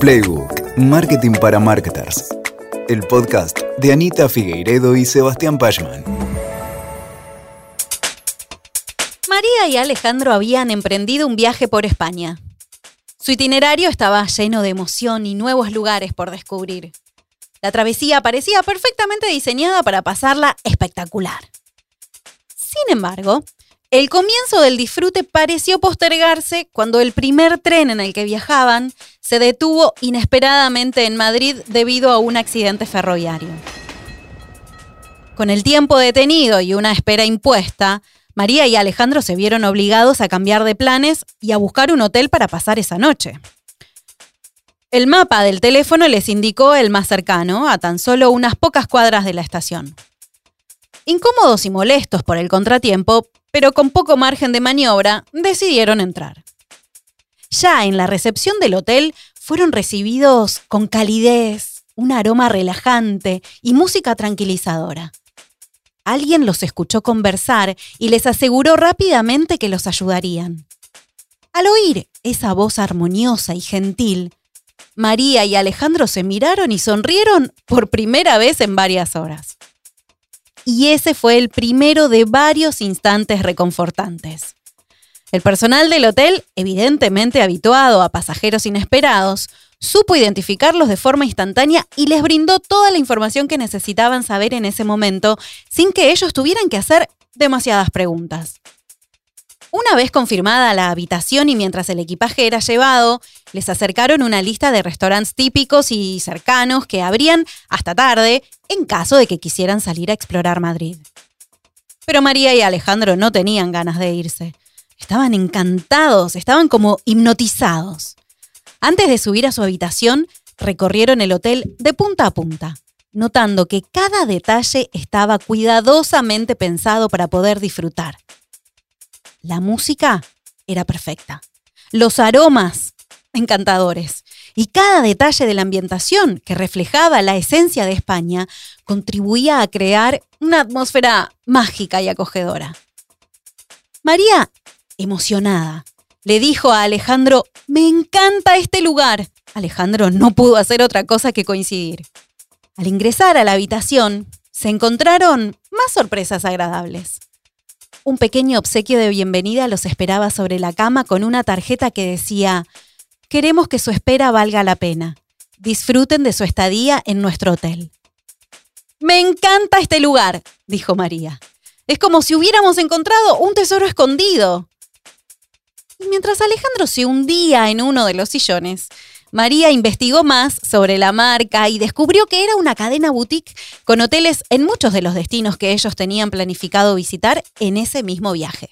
Playbook, Marketing para Marketers. El podcast de Anita Figueiredo y Sebastián Pachman. María y Alejandro habían emprendido un viaje por España. Su itinerario estaba lleno de emoción y nuevos lugares por descubrir. La travesía parecía perfectamente diseñada para pasarla espectacular. Sin embargo, el comienzo del disfrute pareció postergarse cuando el primer tren en el que viajaban se detuvo inesperadamente en Madrid debido a un accidente ferroviario. Con el tiempo detenido y una espera impuesta, María y Alejandro se vieron obligados a cambiar de planes y a buscar un hotel para pasar esa noche. El mapa del teléfono les indicó el más cercano, a tan solo unas pocas cuadras de la estación. Incómodos y molestos por el contratiempo, pero con poco margen de maniobra, decidieron entrar. Ya en la recepción del hotel fueron recibidos con calidez, un aroma relajante y música tranquilizadora. Alguien los escuchó conversar y les aseguró rápidamente que los ayudarían. Al oír esa voz armoniosa y gentil, María y Alejandro se miraron y sonrieron por primera vez en varias horas y ese fue el primero de varios instantes reconfortantes. El personal del hotel, evidentemente habituado a pasajeros inesperados, supo identificarlos de forma instantánea y les brindó toda la información que necesitaban saber en ese momento sin que ellos tuvieran que hacer demasiadas preguntas. Una vez confirmada la habitación y mientras el equipaje era llevado, les acercaron una lista de restaurantes típicos y cercanos que abrían hasta tarde en caso de que quisieran salir a explorar Madrid. Pero María y Alejandro no tenían ganas de irse. Estaban encantados, estaban como hipnotizados. Antes de subir a su habitación, recorrieron el hotel de punta a punta, notando que cada detalle estaba cuidadosamente pensado para poder disfrutar. La música era perfecta. Los aromas, encantadores. Y cada detalle de la ambientación que reflejaba la esencia de España contribuía a crear una atmósfera mágica y acogedora. María, emocionada, le dijo a Alejandro, me encanta este lugar. Alejandro no pudo hacer otra cosa que coincidir. Al ingresar a la habitación, se encontraron más sorpresas agradables. Un pequeño obsequio de bienvenida los esperaba sobre la cama con una tarjeta que decía, queremos que su espera valga la pena. Disfruten de su estadía en nuestro hotel. Me encanta este lugar, dijo María. Es como si hubiéramos encontrado un tesoro escondido. Y mientras Alejandro se hundía en uno de los sillones, María investigó más sobre la marca y descubrió que era una cadena boutique con hoteles en muchos de los destinos que ellos tenían planificado visitar en ese mismo viaje.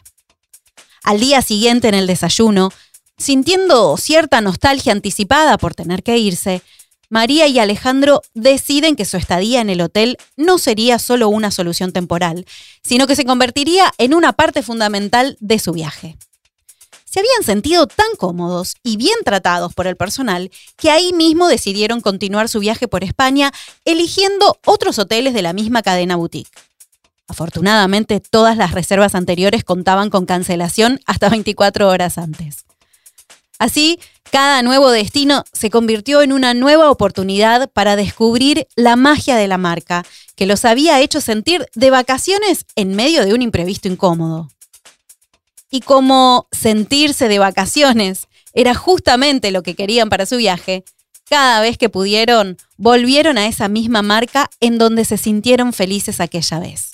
Al día siguiente en el desayuno, sintiendo cierta nostalgia anticipada por tener que irse, María y Alejandro deciden que su estadía en el hotel no sería solo una solución temporal, sino que se convertiría en una parte fundamental de su viaje se habían sentido tan cómodos y bien tratados por el personal que ahí mismo decidieron continuar su viaje por España eligiendo otros hoteles de la misma cadena boutique. Afortunadamente, todas las reservas anteriores contaban con cancelación hasta 24 horas antes. Así, cada nuevo destino se convirtió en una nueva oportunidad para descubrir la magia de la marca, que los había hecho sentir de vacaciones en medio de un imprevisto incómodo y como sentirse de vacaciones era justamente lo que querían para su viaje, cada vez que pudieron, volvieron a esa misma marca en donde se sintieron felices aquella vez.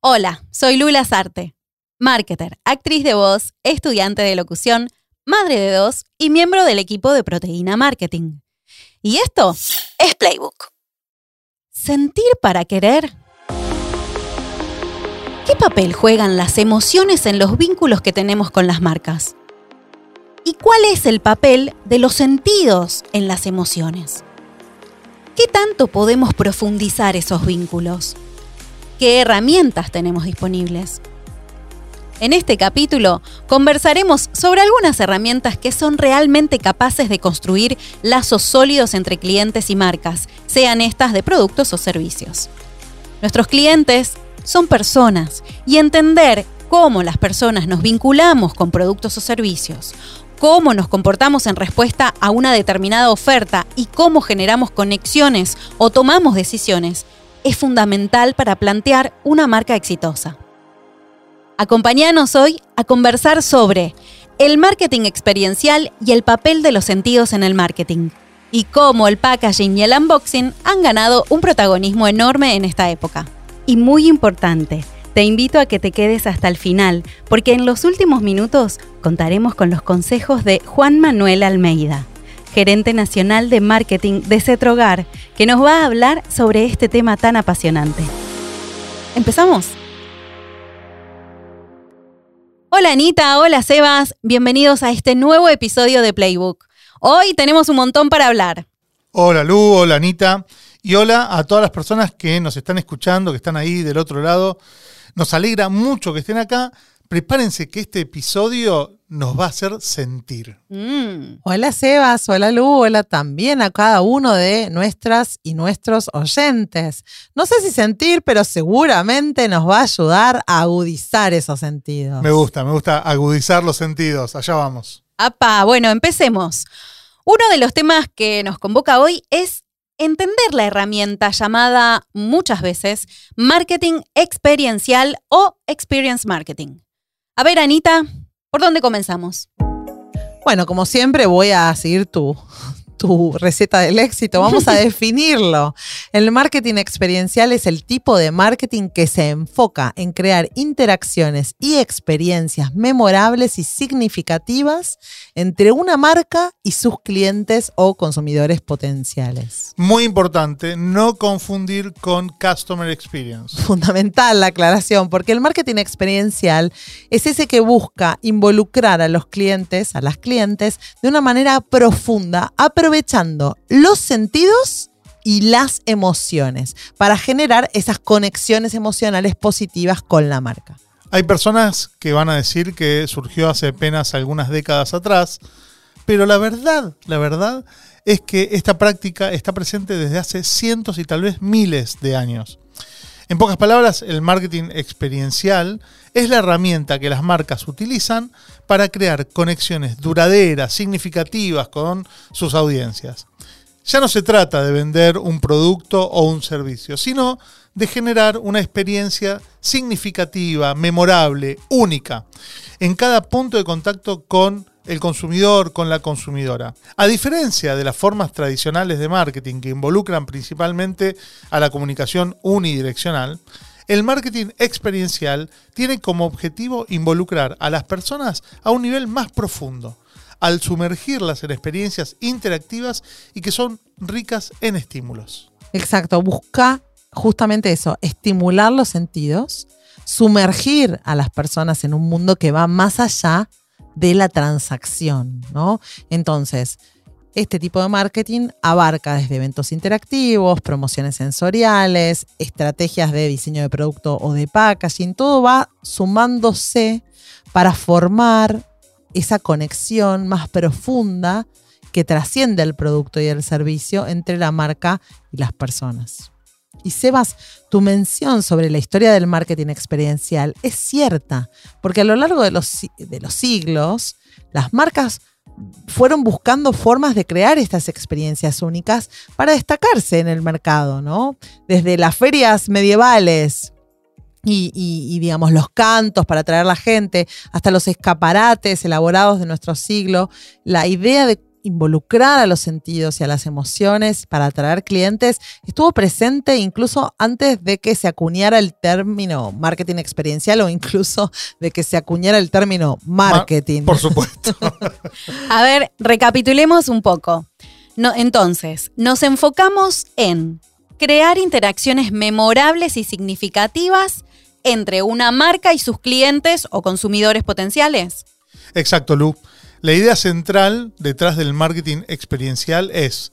Hola, soy Lula Sarte, marketer, actriz de voz, estudiante de locución, madre de dos y miembro del equipo de Proteína Marketing. Y esto es Playbook. Sentir para querer ¿Qué papel juegan las emociones en los vínculos que tenemos con las marcas? ¿Y cuál es el papel de los sentidos en las emociones? ¿Qué tanto podemos profundizar esos vínculos? ¿Qué herramientas tenemos disponibles? En este capítulo conversaremos sobre algunas herramientas que son realmente capaces de construir lazos sólidos entre clientes y marcas, sean estas de productos o servicios. Nuestros clientes son personas y entender cómo las personas nos vinculamos con productos o servicios, cómo nos comportamos en respuesta a una determinada oferta y cómo generamos conexiones o tomamos decisiones, es fundamental para plantear una marca exitosa. Acompáñanos hoy a conversar sobre el marketing experiencial y el papel de los sentidos en el marketing, y cómo el packaging y el unboxing han ganado un protagonismo enorme en esta época. Y muy importante, te invito a que te quedes hasta el final, porque en los últimos minutos contaremos con los consejos de Juan Manuel Almeida, gerente nacional de marketing de Cetrogar, que nos va a hablar sobre este tema tan apasionante. ¿Empezamos? Hola Anita, hola Sebas, bienvenidos a este nuevo episodio de Playbook. Hoy tenemos un montón para hablar. Hola Lu, hola Anita y hola a todas las personas que nos están escuchando, que están ahí del otro lado. Nos alegra mucho que estén acá. Prepárense que este episodio nos va a hacer sentir. Mm. Hola Sebas, hola Lu, hola también a cada uno de nuestras y nuestros oyentes. No sé si sentir, pero seguramente nos va a ayudar a agudizar esos sentidos. Me gusta, me gusta agudizar los sentidos. Allá vamos. Apa, bueno, empecemos. Uno de los temas que nos convoca hoy es entender la herramienta llamada muchas veces marketing experiencial o experience marketing. A ver, Anita, ¿por dónde comenzamos? Bueno, como siempre voy a seguir tu, tu receta del éxito. Vamos a definirlo. El marketing experiencial es el tipo de marketing que se enfoca en crear interacciones y experiencias memorables y significativas entre una marca y sus clientes o consumidores potenciales. Muy importante, no confundir con Customer Experience. Fundamental la aclaración, porque el marketing experiencial es ese que busca involucrar a los clientes, a las clientes, de una manera profunda, aprovechando los sentidos y las emociones para generar esas conexiones emocionales positivas con la marca. Hay personas que van a decir que surgió hace apenas algunas décadas atrás, pero la verdad, la verdad es que esta práctica está presente desde hace cientos y tal vez miles de años. En pocas palabras, el marketing experiencial es la herramienta que las marcas utilizan para crear conexiones duraderas, significativas con sus audiencias. Ya no se trata de vender un producto o un servicio, sino de generar una experiencia significativa, memorable, única, en cada punto de contacto con el consumidor, con la consumidora. A diferencia de las formas tradicionales de marketing que involucran principalmente a la comunicación unidireccional, el marketing experiencial tiene como objetivo involucrar a las personas a un nivel más profundo, al sumergirlas en experiencias interactivas y que son ricas en estímulos. Exacto, busca justamente eso, estimular los sentidos, sumergir a las personas en un mundo que va más allá de la transacción, ¿no? Entonces, este tipo de marketing abarca desde eventos interactivos, promociones sensoriales, estrategias de diseño de producto o de packaging, todo va sumándose para formar esa conexión más profunda que trasciende el producto y el servicio entre la marca y las personas. Y Sebas, tu mención sobre la historia del marketing experiencial es cierta, porque a lo largo de los, de los siglos, las marcas fueron buscando formas de crear estas experiencias únicas para destacarse en el mercado, ¿no? Desde las ferias medievales y, digamos, los cantos para atraer a la gente, hasta los escaparates elaborados de nuestro siglo, la idea de involucrar a los sentidos y a las emociones para atraer clientes estuvo presente incluso antes de que se acuñara el término marketing experiencial o incluso de que se acuñara el término marketing. por supuesto. a ver, recapitulemos un poco. No, entonces, nos enfocamos en crear interacciones memorables y significativas entre una marca y sus clientes o consumidores potenciales. Exacto, Lu. La idea central detrás del marketing experiencial es,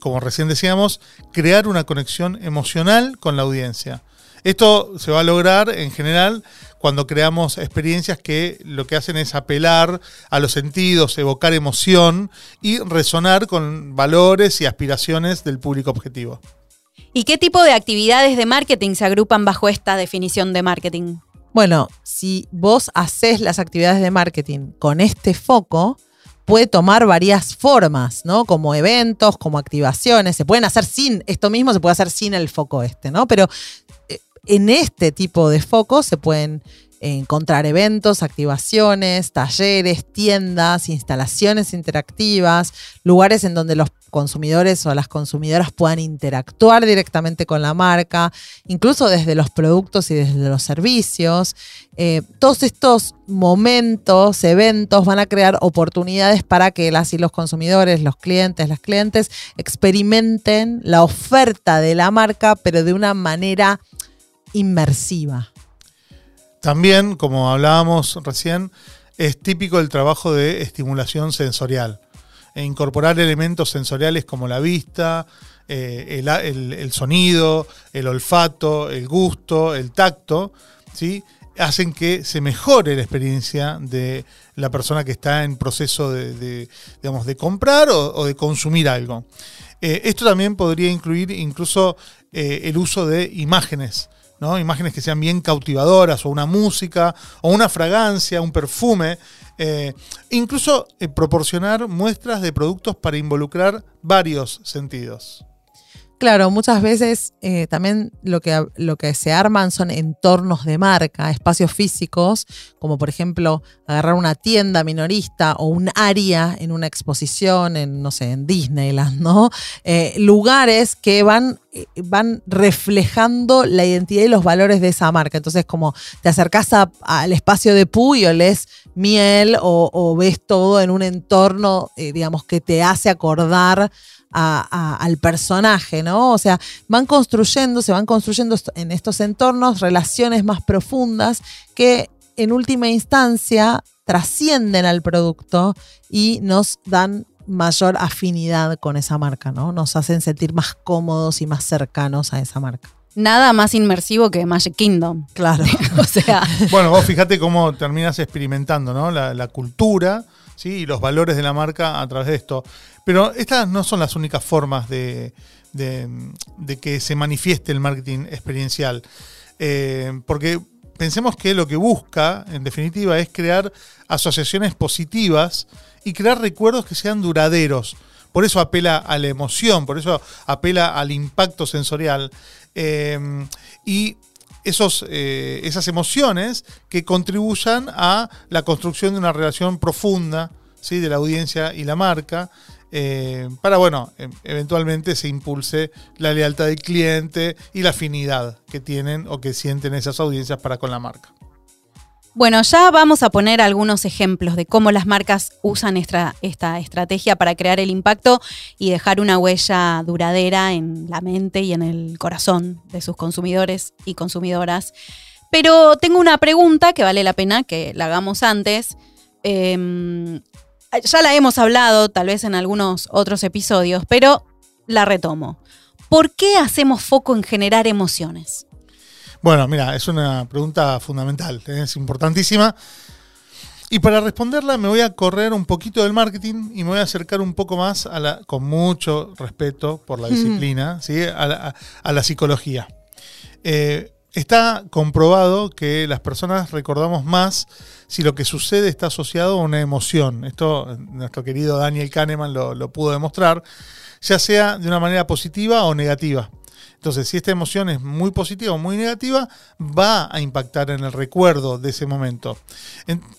como recién decíamos, crear una conexión emocional con la audiencia. Esto se va a lograr en general cuando creamos experiencias que lo que hacen es apelar a los sentidos, evocar emoción y resonar con valores y aspiraciones del público objetivo. ¿Y qué tipo de actividades de marketing se agrupan bajo esta definición de marketing? Bueno, si vos haces las actividades de marketing con este foco, puede tomar varias formas, ¿no? Como eventos, como activaciones. Se pueden hacer sin, esto mismo se puede hacer sin el foco este, ¿no? Pero eh, en este tipo de focos se pueden encontrar eventos, activaciones, talleres, tiendas, instalaciones interactivas, lugares en donde los consumidores o las consumidoras puedan interactuar directamente con la marca, incluso desde los productos y desde los servicios. Eh, todos estos momentos, eventos van a crear oportunidades para que las y los consumidores, los clientes, las clientes experimenten la oferta de la marca, pero de una manera inmersiva. También, como hablábamos recién, es típico el trabajo de estimulación sensorial. E incorporar elementos sensoriales como la vista, eh, el, sonido, el olfato, el gusto, el tacto, ¿sí? hacen que se mejore la experiencia de la persona que está en proceso de, digamos, de comprar o, de consumir algo. Eh, esto también podría incluir incluso eh, el uso de imágenes Imágenes que sean bien cautivadoras, o una música, o una fragancia, un perfume. Eh, incluso eh, proporcionar muestras de productos para involucrar varios sentidos. Claro, muchas veces eh, también lo que, lo que se arman son entornos de marca, espacios físicos, como por ejemplo agarrar una tienda minorista o un área en una exposición, en, no sé, en Disneyland, ¿no? Eh, lugares que van, eh, van reflejando la identidad y los valores de esa marca. Entonces, como te acercás al espacio de Puy o lees miel o, ves todo en un entorno, digamos, que te hace acordar al personaje, ¿no? O sea, van construyendo, se van construyendo en estos entornos relaciones más profundas que en última instancia trascienden al producto y nos dan mayor afinidad con esa marca, ¿no? Nos hacen sentir más cómodos y más cercanos a esa marca. Nada más inmersivo que Magic Kingdom. Claro. o sea. Bueno, vos fíjate cómo terminas experimentando, ¿no? La, la cultura ¿sí? y los valores de la marca a través de esto. Pero estas no son las únicas formas de, que se manifieste el marketing experiencial. Eh, porque pensemos que lo que busca, en definitiva, es crear asociaciones positivas y crear recuerdos que sean duraderos. Por eso apela a la emoción, por eso apela al impacto sensorial. Eh, y esos, eh, esas emociones que contribuyan a la construcción de una relación profunda ¿sí? de la audiencia y la marca. Eh, para, bueno, e, eventualmente se impulse la lealtad del cliente y la afinidad que tienen o que sienten esas audiencias para con la marca. Bueno, ya vamos a poner algunos ejemplos de cómo las marcas usan esta, estrategia para crear el impacto y dejar una huella duradera en la mente y en el corazón de sus consumidores y consumidoras. Pero tengo una pregunta que vale la pena que la hagamos antes. Em, ya la hemos hablado tal vez en algunos otros episodios, pero la retomo. ¿Por qué hacemos foco en generar emociones? Bueno, mira, es una pregunta fundamental, ¿eh? es importantísima. Y para responderla me voy a correr un poquito del marketing y me voy a acercar un poco más a la, con mucho respeto por la disciplina, ¿sí? a, la, psicología. Eh, está comprobado que las personas recordamos más si lo que sucede está asociado a una emoción. Esto nuestro querido Daniel Kahneman lo, lo pudo demostrar, ya sea de una manera positiva o negativa. Entonces, si esta emoción es muy positiva o muy negativa, va a impactar en el recuerdo de ese momento.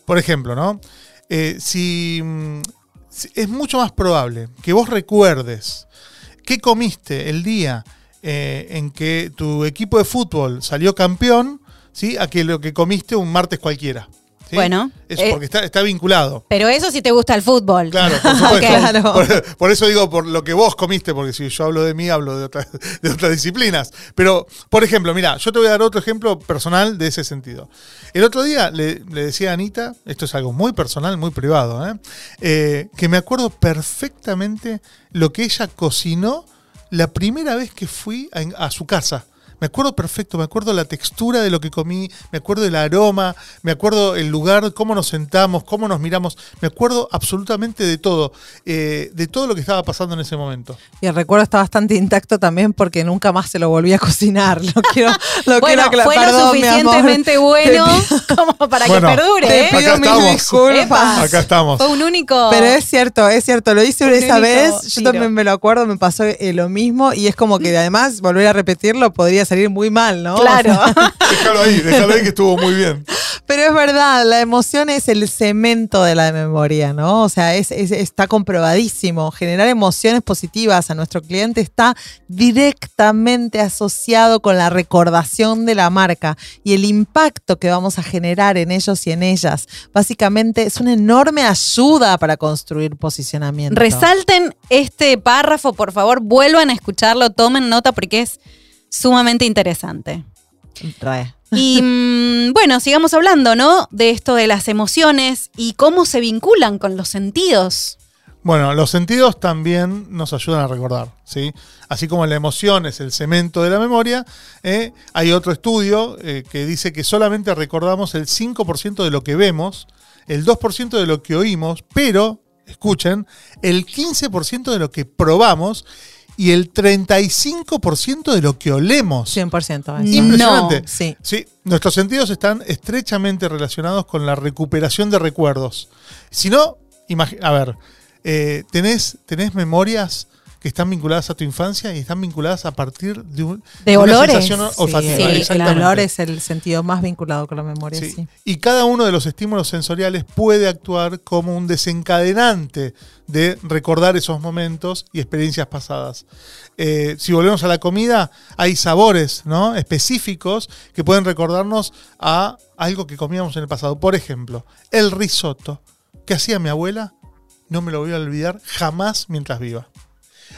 por ejemplo, ¿no? Eh, mm, si, es mucho más probable que vos recuerdes qué comiste el día eh, en que tu equipo de fútbol salió campeón, ¿sí? a que lo que comiste un martes cualquiera. Bueno. Eso eh, porque está, vinculado. Pero eso sí te gusta el fútbol. Claro, por supuesto. Por, eso digo, por lo que vos comiste, porque si yo hablo de mí, hablo de, otras disciplinas. Pero, por ejemplo, mira, yo te voy a dar otro ejemplo personal de ese sentido. El otro día le, decía a Anita, esto es algo muy personal, muy privado, ¿eh? Eh, que me acuerdo perfectamente lo que ella cocinó la primera vez que fui a su casa Me acuerdo perfecto, me acuerdo la textura de lo que comí, me acuerdo el aroma, me acuerdo el lugar, cómo nos sentamos, cómo nos miramos, me acuerdo absolutamente de todo, eh, de todo lo que estaba pasando en ese momento. Y el recuerdo está bastante intacto también porque nunca más se lo volví a cocinar. Lo quiero, lo bueno, quiero fue lo perdón, amor. suficientemente bueno como para Bueno, que perdure, Te ¿eh? Acá pido disculpas. Acá estamos. Fue un único. Pero es cierto, es cierto, lo hice Un esa vez, yo tiro. también me lo acuerdo, me pasó eh, lo mismo y es como que además volver a repetirlo podría salir muy mal, ¿no? Claro. O sea, Déjalo ahí, déjalo ahí que estuvo muy bien. pero es verdad, la emoción es el cemento de la memoria, ¿no? O sea, es, es- está comprobadísimo. Generar emociones positivas a nuestro cliente está directamente asociado con la recordación de la marca y el impacto que vamos a generar en ellos y en ellas. Básicamente es una enorme ayuda para construir posicionamiento. Resalten este párrafo, por favor, vuelvan a escucharlo, tomen nota porque es sumamente interesante. Re. Y mm, bueno, sigamos hablando, ¿no? De esto de las emociones y cómo se vinculan con los sentidos. Bueno, los sentidos también nos ayudan a recordar, ¿sí? Así como la emoción es el cemento de la memoria, ¿eh? hay otro estudio eh, que dice que solamente recordamos el 5% de lo que vemos, el 2% de lo que oímos, pero, escuchen, el 15% de lo que probamos y el 35% de lo que olemos. 100%. eso. Impresionante. No. Sí. Sí, nuestros sentidos están estrechamente relacionados con la recuperación de recuerdos. Si no, a ver, eh, tenés, tenés memorias que están vinculadas a tu infancia y están vinculadas a partir de, un- De una olores. sensación Sí, olfativa. Sí, el- olor es el sentido más vinculado con la memoria, Sí. sí. Y cada uno de los estímulos sensoriales puede actuar como un desencadenante de recordar esos momentos y experiencias pasadas. Eh, si volvemos a la comida, hay sabores ¿no? específicos que pueden recordarnos a algo que comíamos en el pasado. Por ejemplo, el risotto que hacía mi abuela, no me lo voy a olvidar jamás mientras viva.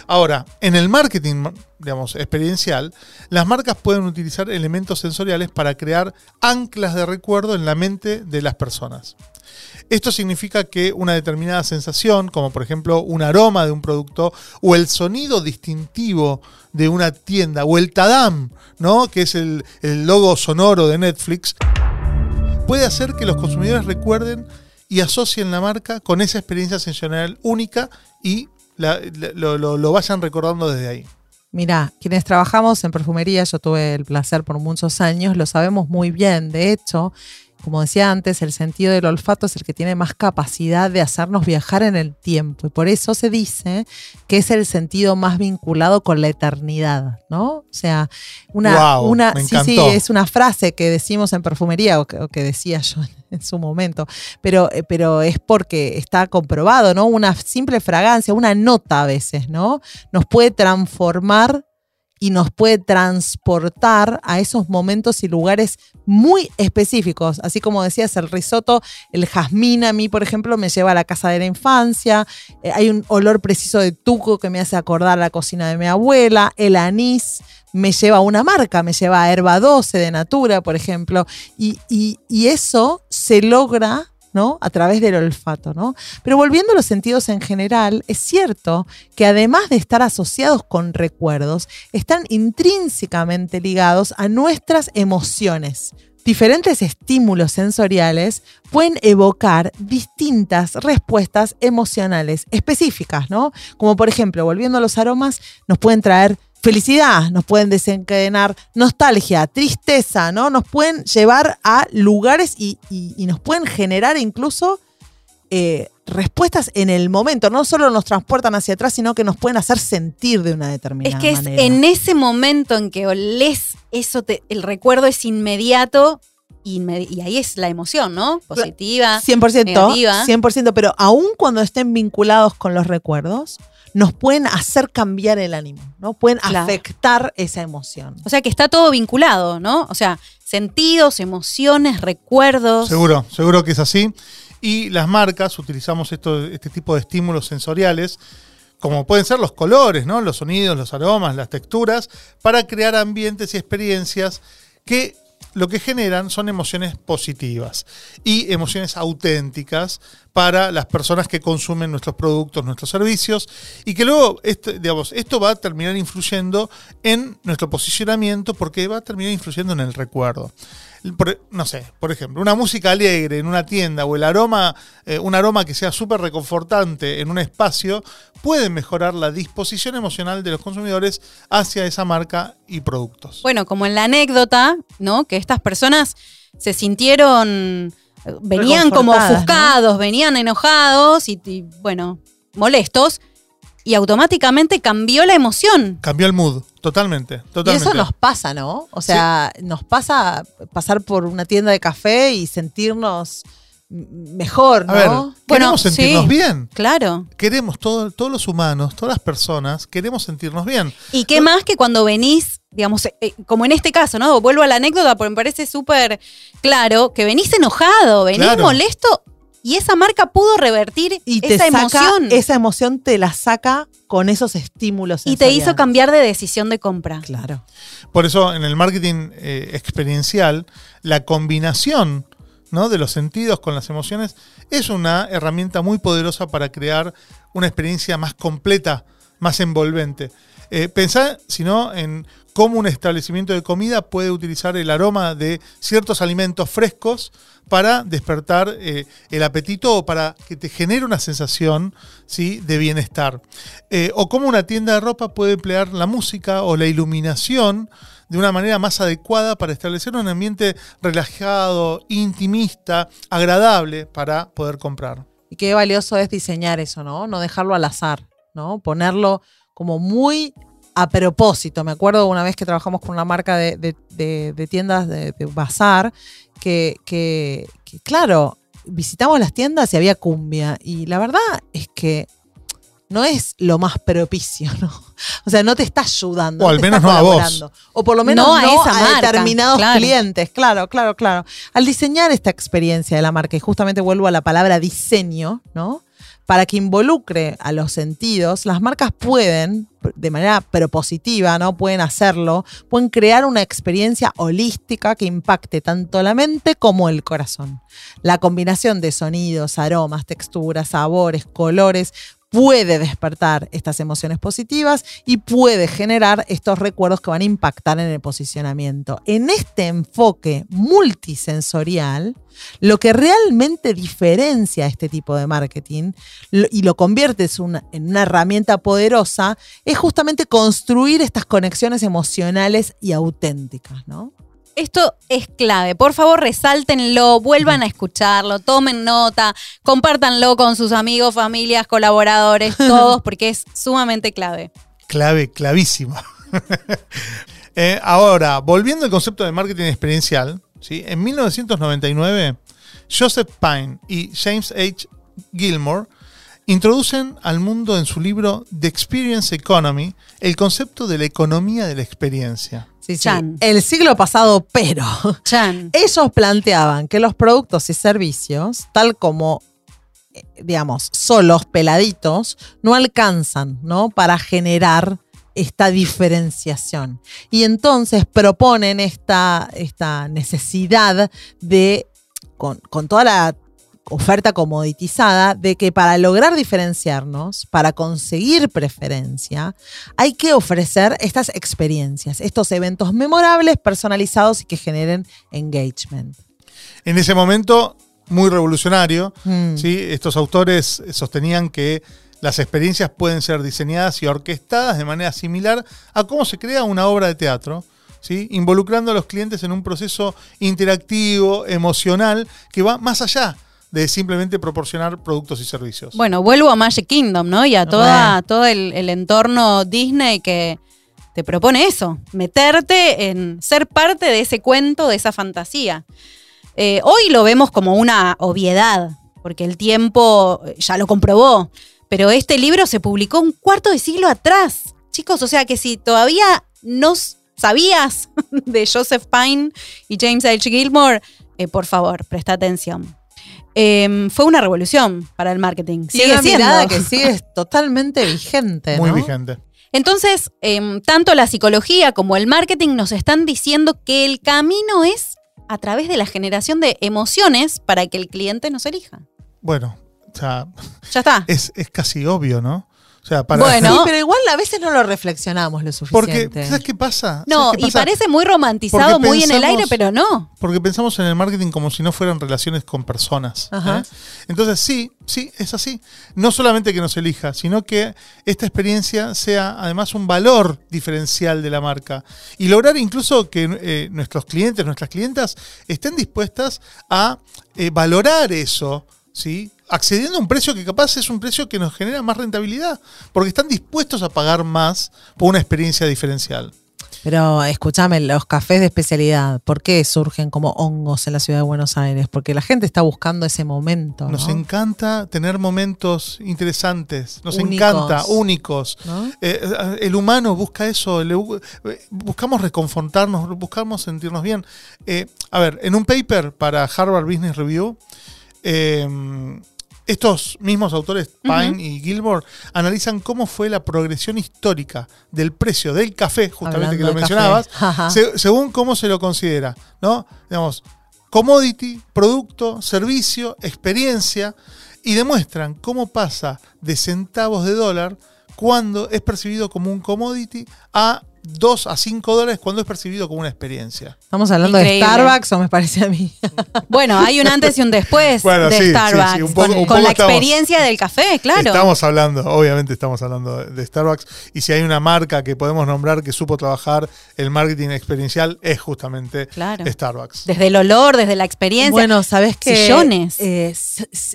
Ahora, en el marketing, digamos, experiencial, las marcas pueden utilizar elementos sensoriales para crear anclas de recuerdo en la mente de las personas. Esto significa que una determinada sensación, como por ejemplo un aroma de un producto o el sonido distintivo de una tienda o el Tadam, ¿no? que es el, el logo sonoro de Netflix, puede hacer que los consumidores recuerden y asocien la marca con esa experiencia sensorial única y la- la- lo, lo- lo vayan recordando desde ahí. Mira, quienes trabajamos en perfumería, yo tuve el placer por muchos años, lo sabemos muy bien. De hecho, como decía antes, el sentido del olfato es el que tiene más capacidad de hacernos viajar en el tiempo. Y por eso se dice que es el sentido más vinculado con la eternidad, ¿no? O sea, una, Guau, una me sí, sí, es una frase que decimos en perfumería o que, o que decía yo en su momento, pero, eh, pero es porque está comprobado, ¿no? Una simple fragancia, una nota a veces, ¿no? Nos puede transformar y nos puede transportar a esos momentos y lugares muy específicos. Así como decías, el risotto, el jazmín a mí, por ejemplo, me lleva a la casa de la infancia. Eh, hay un olor preciso de tuco que me hace acordar la cocina de mi abuela. El anís me lleva a una marca, me lleva a Herba 12 de Natura, por ejemplo. Y- y eso se logra ¿no? A través del olfato, ¿no? Pero volviendo a los sentidos en general, es cierto que además de estar asociados con recuerdos, están intrínsecamente ligados a nuestras emociones. Diferentes estímulos sensoriales pueden evocar distintas respuestas emocionales específicas, ¿no? Como por ejemplo, volviendo a los aromas, nos pueden traer felicidad, nos pueden desencadenar nostalgia, tristeza, ¿no? Nos pueden llevar a lugares y, y- y nos pueden generar incluso eh, respuestas en el momento. No solo nos transportan hacia atrás, sino que nos pueden hacer sentir de una determinada Es que es manera. en ese momento en que olés eso, te- el recuerdo es inmediato inmedi- y ahí es la emoción, ¿no? Positiva. 100%, negativa. 100%, pero aún cuando estén vinculados con los recuerdos, nos pueden hacer cambiar el ánimo, ¿no? Pueden Claro. afectar esa emoción. O sea que está todo vinculado, ¿no? O sea, sentidos, emociones, recuerdos. Seguro, seguro que es así. Y las marcas utilizamos esto, este tipo de estímulos sensoriales, como pueden ser los colores, ¿no? los sonidos, los aromas, las texturas, para crear ambientes y experiencias que lo que generan son emociones positivas y emociones auténticas para las personas que consumen nuestros productos, nuestros servicios, y que luego esto, digamos, esto va a terminar influyendo en nuestro posicionamiento porque va a terminar influyendo en el recuerdo. Por- no sé, por ejemplo, una música alegre en una tienda o el aroma, eh, un aroma que sea súper reconfortante en un espacio, puede mejorar la disposición emocional de los consumidores hacia esa marca y productos. Bueno, como en la anécdota, ¿no? Que estas personas se sintieron, venían como ofuscados, venían enojados y, y, bueno, molestos, y automáticamente cambió la emoción. Cambió el mood, totalmente, Y totalmente. eso nos pasa, ¿no? O sea, nos pasa pasar por una tienda de café y sentirnos mejor, A ver, ¿no? queremos sentirnos sí. bien. Claro. Queremos, todo- todos los humanos, todas las personas, queremos sentirnos bien. Y qué más que cuando venís, digamos, eh, eh, como en este caso, ¿no? Vuelvo a la anécdota porque me parece súper claro que venís enojado, venís Claro. molesto y esa marca pudo revertir y te esa saca, emoción esa emoción te la saca con esos estímulos. y te hizo cambiar de decisión de compra. Claro. Por eso en el marketing eh, experiencial, la combinación ¿no? de los sentidos con las emociones es una herramienta muy poderosa para crear una experiencia más completa, más envolvente. Eh, pensá, si no, en cómo un establecimiento de comida puede utilizar el aroma de ciertos alimentos frescos para despertar eh, el apetito o para que te genere una sensación ¿sí? de bienestar. Eh, o cómo una tienda de ropa puede emplear la música o la iluminación de una manera más adecuada para establecer un ambiente relajado, intimista, agradable para poder comprar. Y qué valioso es diseñar eso, ¿no? No dejarlo al azar, ¿no? Ponerlo como muy a propósito. Me acuerdo una vez que trabajamos con una marca de, de- de- de tiendas de, de bazar, que, que- que, claro, visitamos las tiendas y había cumbia. Y la verdad es que no es lo más propicio, ¿no? O sea, no te está ayudando. O al menos no a vos. colaborando. O por lo menos No no, a esa a marca, determinados claro. clientes. Claro, claro, claro. Al diseñar esta experiencia de la marca, y justamente vuelvo a la palabra diseño, ¿no? Para que involucre a los sentidos, las marcas pueden, de manera propositiva, ¿no? Pueden hacerlo, pueden crear una experiencia holística que impacte tanto la mente como el corazón. La combinación de sonidos, aromas, texturas, sabores, colores puede despertar estas emociones positivas y puede generar estos recuerdos que van a impactar en el posicionamiento. En este enfoque multisensorial, lo que realmente diferencia este tipo de marketing y lo convierte en una herramienta poderosa es justamente construir estas conexiones emocionales y auténticas, ¿no? Esto es clave. Por favor, resáltenlo, vuelvan a escucharlo, tomen nota, compártanlo con sus amigos, familias, colaboradores, todos, porque es sumamente clave. Clave, clavísima. Eh, ahora, volviendo al concepto de marketing experiencial, ¿sí? en 1999, Joseph Pine y James H. Gilmore introducen al mundo en su libro The Experience Economy el concepto de la economía de la experiencia. Sí, sí. Chan. El siglo pasado, pero Chan. ellos planteaban que los productos y servicios, tal como, eh, digamos, solos, peladitos, no alcanzan, ¿no? Para generar esta diferenciación. Y entonces proponen esta, esta necesidad de, con, con toda la oferta comoditizada, de que para lograr diferenciarnos, para conseguir preferencia, hay que ofrecer estas experiencias, estos eventos memorables, personalizados y que generen engagement. En ese momento, muy revolucionario, Mm. ¿sí? estos autores sostenían que las experiencias pueden ser diseñadas y orquestadas de manera similar a cómo se crea una obra de teatro, ¿sí? involucrando a los clientes en un proceso interactivo, emocional, que va más allá de simplemente proporcionar productos y servicios. Bueno, vuelvo a Magic Kingdom, ¿no? Y a toda, Bueno. todo el, el entorno Disney que te propone eso, meterte en ser parte de ese cuento, de esa fantasía. Eh, hoy lo vemos como una obviedad, porque el tiempo eh, ya lo comprobó, pero este libro se publicó un cuarto de siglo atrás. Chicos, o sea que si todavía no sabías de Joseph Pine y James H. Gilmore, eh, por favor, presta atención. Em, fue una revolución para el marketing. Y Sigue una siendo. mirada que sigue totalmente vigente. muy ¿no? vigente. Entonces, em, tanto la psicología como el marketing nos están diciendo que el camino es a través de la generación de emociones para que el cliente nos elija. Bueno, o sea, Ya está. es, es casi obvio, ¿no? O sea, para. Bueno, Sí, pero igual a veces no lo reflexionamos lo Porque, suficiente. ¿sabes qué pasa? No, ¿Sabes qué y parece muy romantizado, Porque muy en el aire, pero no. Porque pensamos en el marketing como si no fueran relaciones con personas. Ajá. ¿eh? Entonces, sí, sí, es así. No solamente que nos elija, sino que esta experiencia sea además un valor diferencial de la marca. Y lograr incluso que eh, nuestros clientes, nuestras clientas, estén dispuestas a eh, valorar eso, ¿sí? Accediendo a un precio que capaz es un precio que nos genera más rentabilidad, porque están dispuestos a pagar más por una experiencia diferencial. Pero escúchame, los cafés de especialidad, ¿por qué surgen como hongos en la ciudad de Buenos Aires? Porque la gente está buscando ese momento. ¿no? Nos encanta tener momentos interesantes, nos Únicos. encanta, únicos. ¿No? Eh, el humano busca eso, le eh, buscamos reconfortarnos, buscamos sentirnos bien. Eh, a ver, en un paper para Harvard Business Review, eh, estos mismos autores, Pine y Gilmore, analizan cómo fue la progresión histórica del precio del café, justamente Hablando que lo mencionabas, se- según cómo se lo considera, ¿no? Digamos, commodity, producto, servicio, experiencia, y demuestran cómo pasa de centavos de dólar cuando es percibido como un commodity a 2 a 5 dólares cuando es percibido como una experiencia. ¿Estamos hablando Increíble. de Starbucks o me parece a mí? Bueno, hay un antes y un después Bueno, de sí, Starbucks. sí, un poco- con un con poco la estamos- experiencia del café, claro. Estamos hablando, obviamente estamos hablando de- de Starbucks, y si hay una marca que podemos nombrar que supo trabajar el marketing experiencial es justamente Claro. Starbucks. Desde el olor, desde la experiencia. Bueno, ¿sabes qué? Sillones. Eh,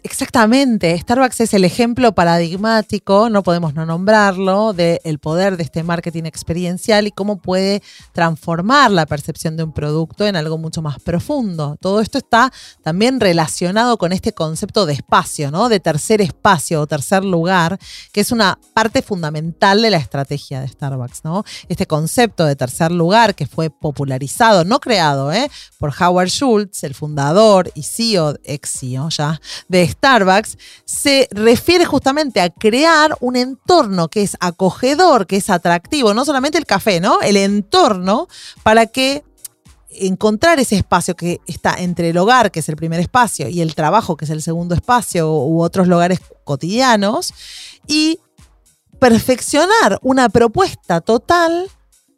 exactamente. Starbucks es el ejemplo paradigmático, no podemos no nombrarlo, del poder de este marketing experiencial y cómo puede transformar la percepción de un producto en algo mucho más profundo. Todo esto está también relacionado con este concepto de espacio, ¿no? De tercer espacio o tercer lugar, que es una parte fundamental de la estrategia de Starbucks, ¿no? Este concepto de tercer lugar que fue popularizado, no creado, ¿eh? por Howard Schultz, el fundador y CEO, ex CEO ya, de Starbucks, se refiere justamente a crear un entorno que es acogedor, que es atractivo, no solamente el café, El entorno para que encontrar ese espacio que está entre el hogar, que es el primer espacio, y el trabajo, que es el segundo espacio, u otros lugares cotidianos, y perfeccionar una propuesta total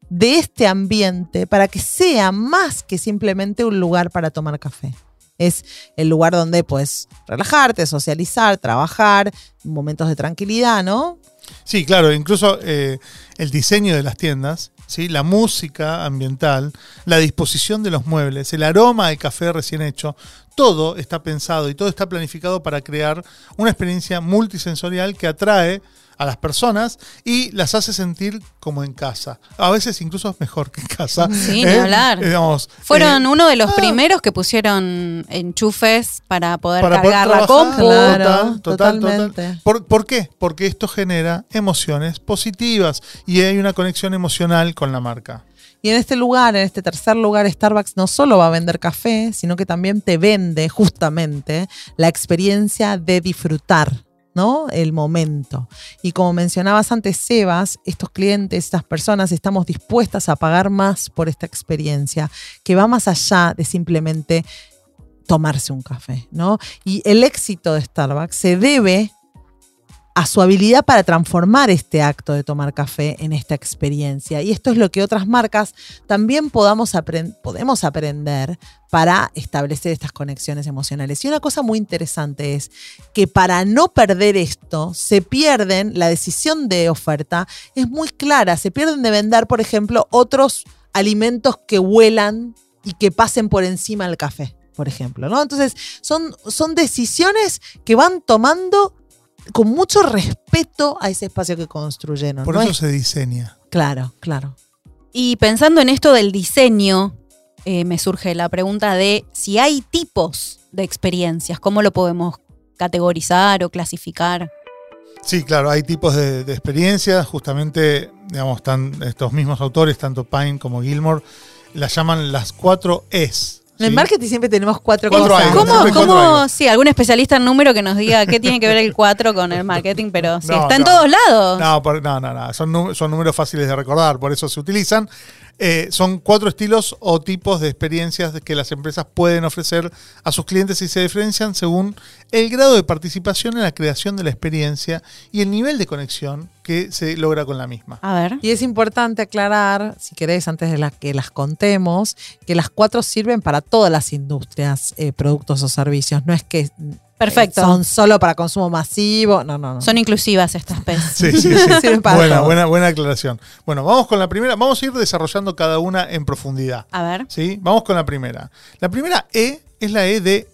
de este ambiente para que sea más que simplemente un lugar para tomar café. Es el lugar donde puedes relajarte, socializar, trabajar, momentos de tranquilidad, ¿no? Sí, claro, incluso eh, el diseño de las tiendas, ¿sí? la música ambiental, la disposición de los muebles, el aroma del café recién hecho, todo está pensado y todo está planificado para crear una experiencia multisensorial que atrae a las personas y las hace sentir como en casa. A veces incluso es mejor que en casa. Sí, ¿eh? ni hablar. Eh, digamos, Fueron eh, uno de los ah, primeros que pusieron enchufes para poder para poder cargar la compu. Claro, Total, total, totalmente. total. ¿Por, por qué? Porque esto genera emociones positivas y hay una conexión emocional con la marca. Y en este lugar, en este tercer lugar, Starbucks no solo va a vender café, sino que también te vende justamente la experiencia de disfrutar. ¿No? El momento. Y como mencionabas antes, Sebas, estos clientes, estas personas, estamos dispuestas a pagar más por esta experiencia, que va más allá de simplemente tomarse un café, ¿no? Y el éxito de Starbucks se debe a su habilidad para transformar este acto de tomar café en esta experiencia. Y esto es lo que otras marcas también podamos podemos aprender para establecer estas conexiones emocionales. Y una cosa muy interesante es que para no perder esto, se pierden, la decisión de oferta es muy clara, se pierden de vender, por ejemplo, otros alimentos que huelan y que pasen por encima del café, por ejemplo. ¿no? Entonces, son, son decisiones que van tomando con mucho respeto a ese espacio que construyeron. Por ¿no? eso Es- se diseña. Claro, claro. Y pensando en esto del diseño, eh, me surge la pregunta de si hay tipos de experiencias, ¿cómo lo podemos categorizar o clasificar? Sí, claro, hay tipos de, de experiencias, justamente, digamos, están estos mismos autores, tanto Pine como Gilmore, las llaman las cuatro Es, En el marketing siempre tenemos cuatro, Cuatro cosas. ¿Cómo, cómo, sí, algún especialista en número que nos diga qué tiene que ver el 4 con el marketing? Pero sí, No, está en no. todos lados. No, por- no, no, no. Son, son números fáciles de recordar, por eso se utilizan. Eh, son cuatro estilos o tipos de experiencias que las empresas pueden ofrecer a sus clientes y se diferencian según el grado de participación en la creación de la experiencia y el nivel de conexión que se logra con la misma. A ver. Y es importante aclarar, si queréis, antes de la que las contemos, que las cuatro sirven para todas las industrias, eh, productos o servicios. No es que Perfecto. eh, son solo para consumo masivo. No, no, no. Son inclusivas estas PES. Sí, sí, sí. Buena, buena, buena aclaración. Bueno, vamos con la primera. Vamos a ir desarrollando cada una en profundidad. A ver. ¿sí? Vamos con la primera. La primera E es la E de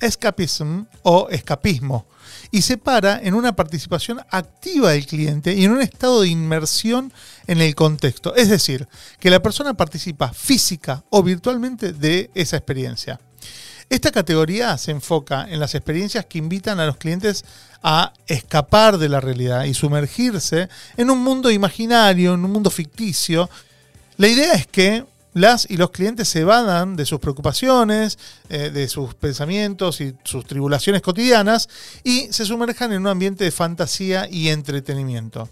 escapism o escapismo y se para en una participación activa del cliente y en un estado de inmersión en el contexto. Es decir, que la persona participa física o virtualmente de esa experiencia. Esta categoría se enfoca en las experiencias que invitan a los clientes a escapar de la realidad y sumergirse en un mundo imaginario, en un mundo ficticio. La idea es que las y los clientes se evadan de sus preocupaciones, eh, de sus pensamientos y sus tribulaciones cotidianas y se sumerjan en un ambiente de fantasía y entretenimiento.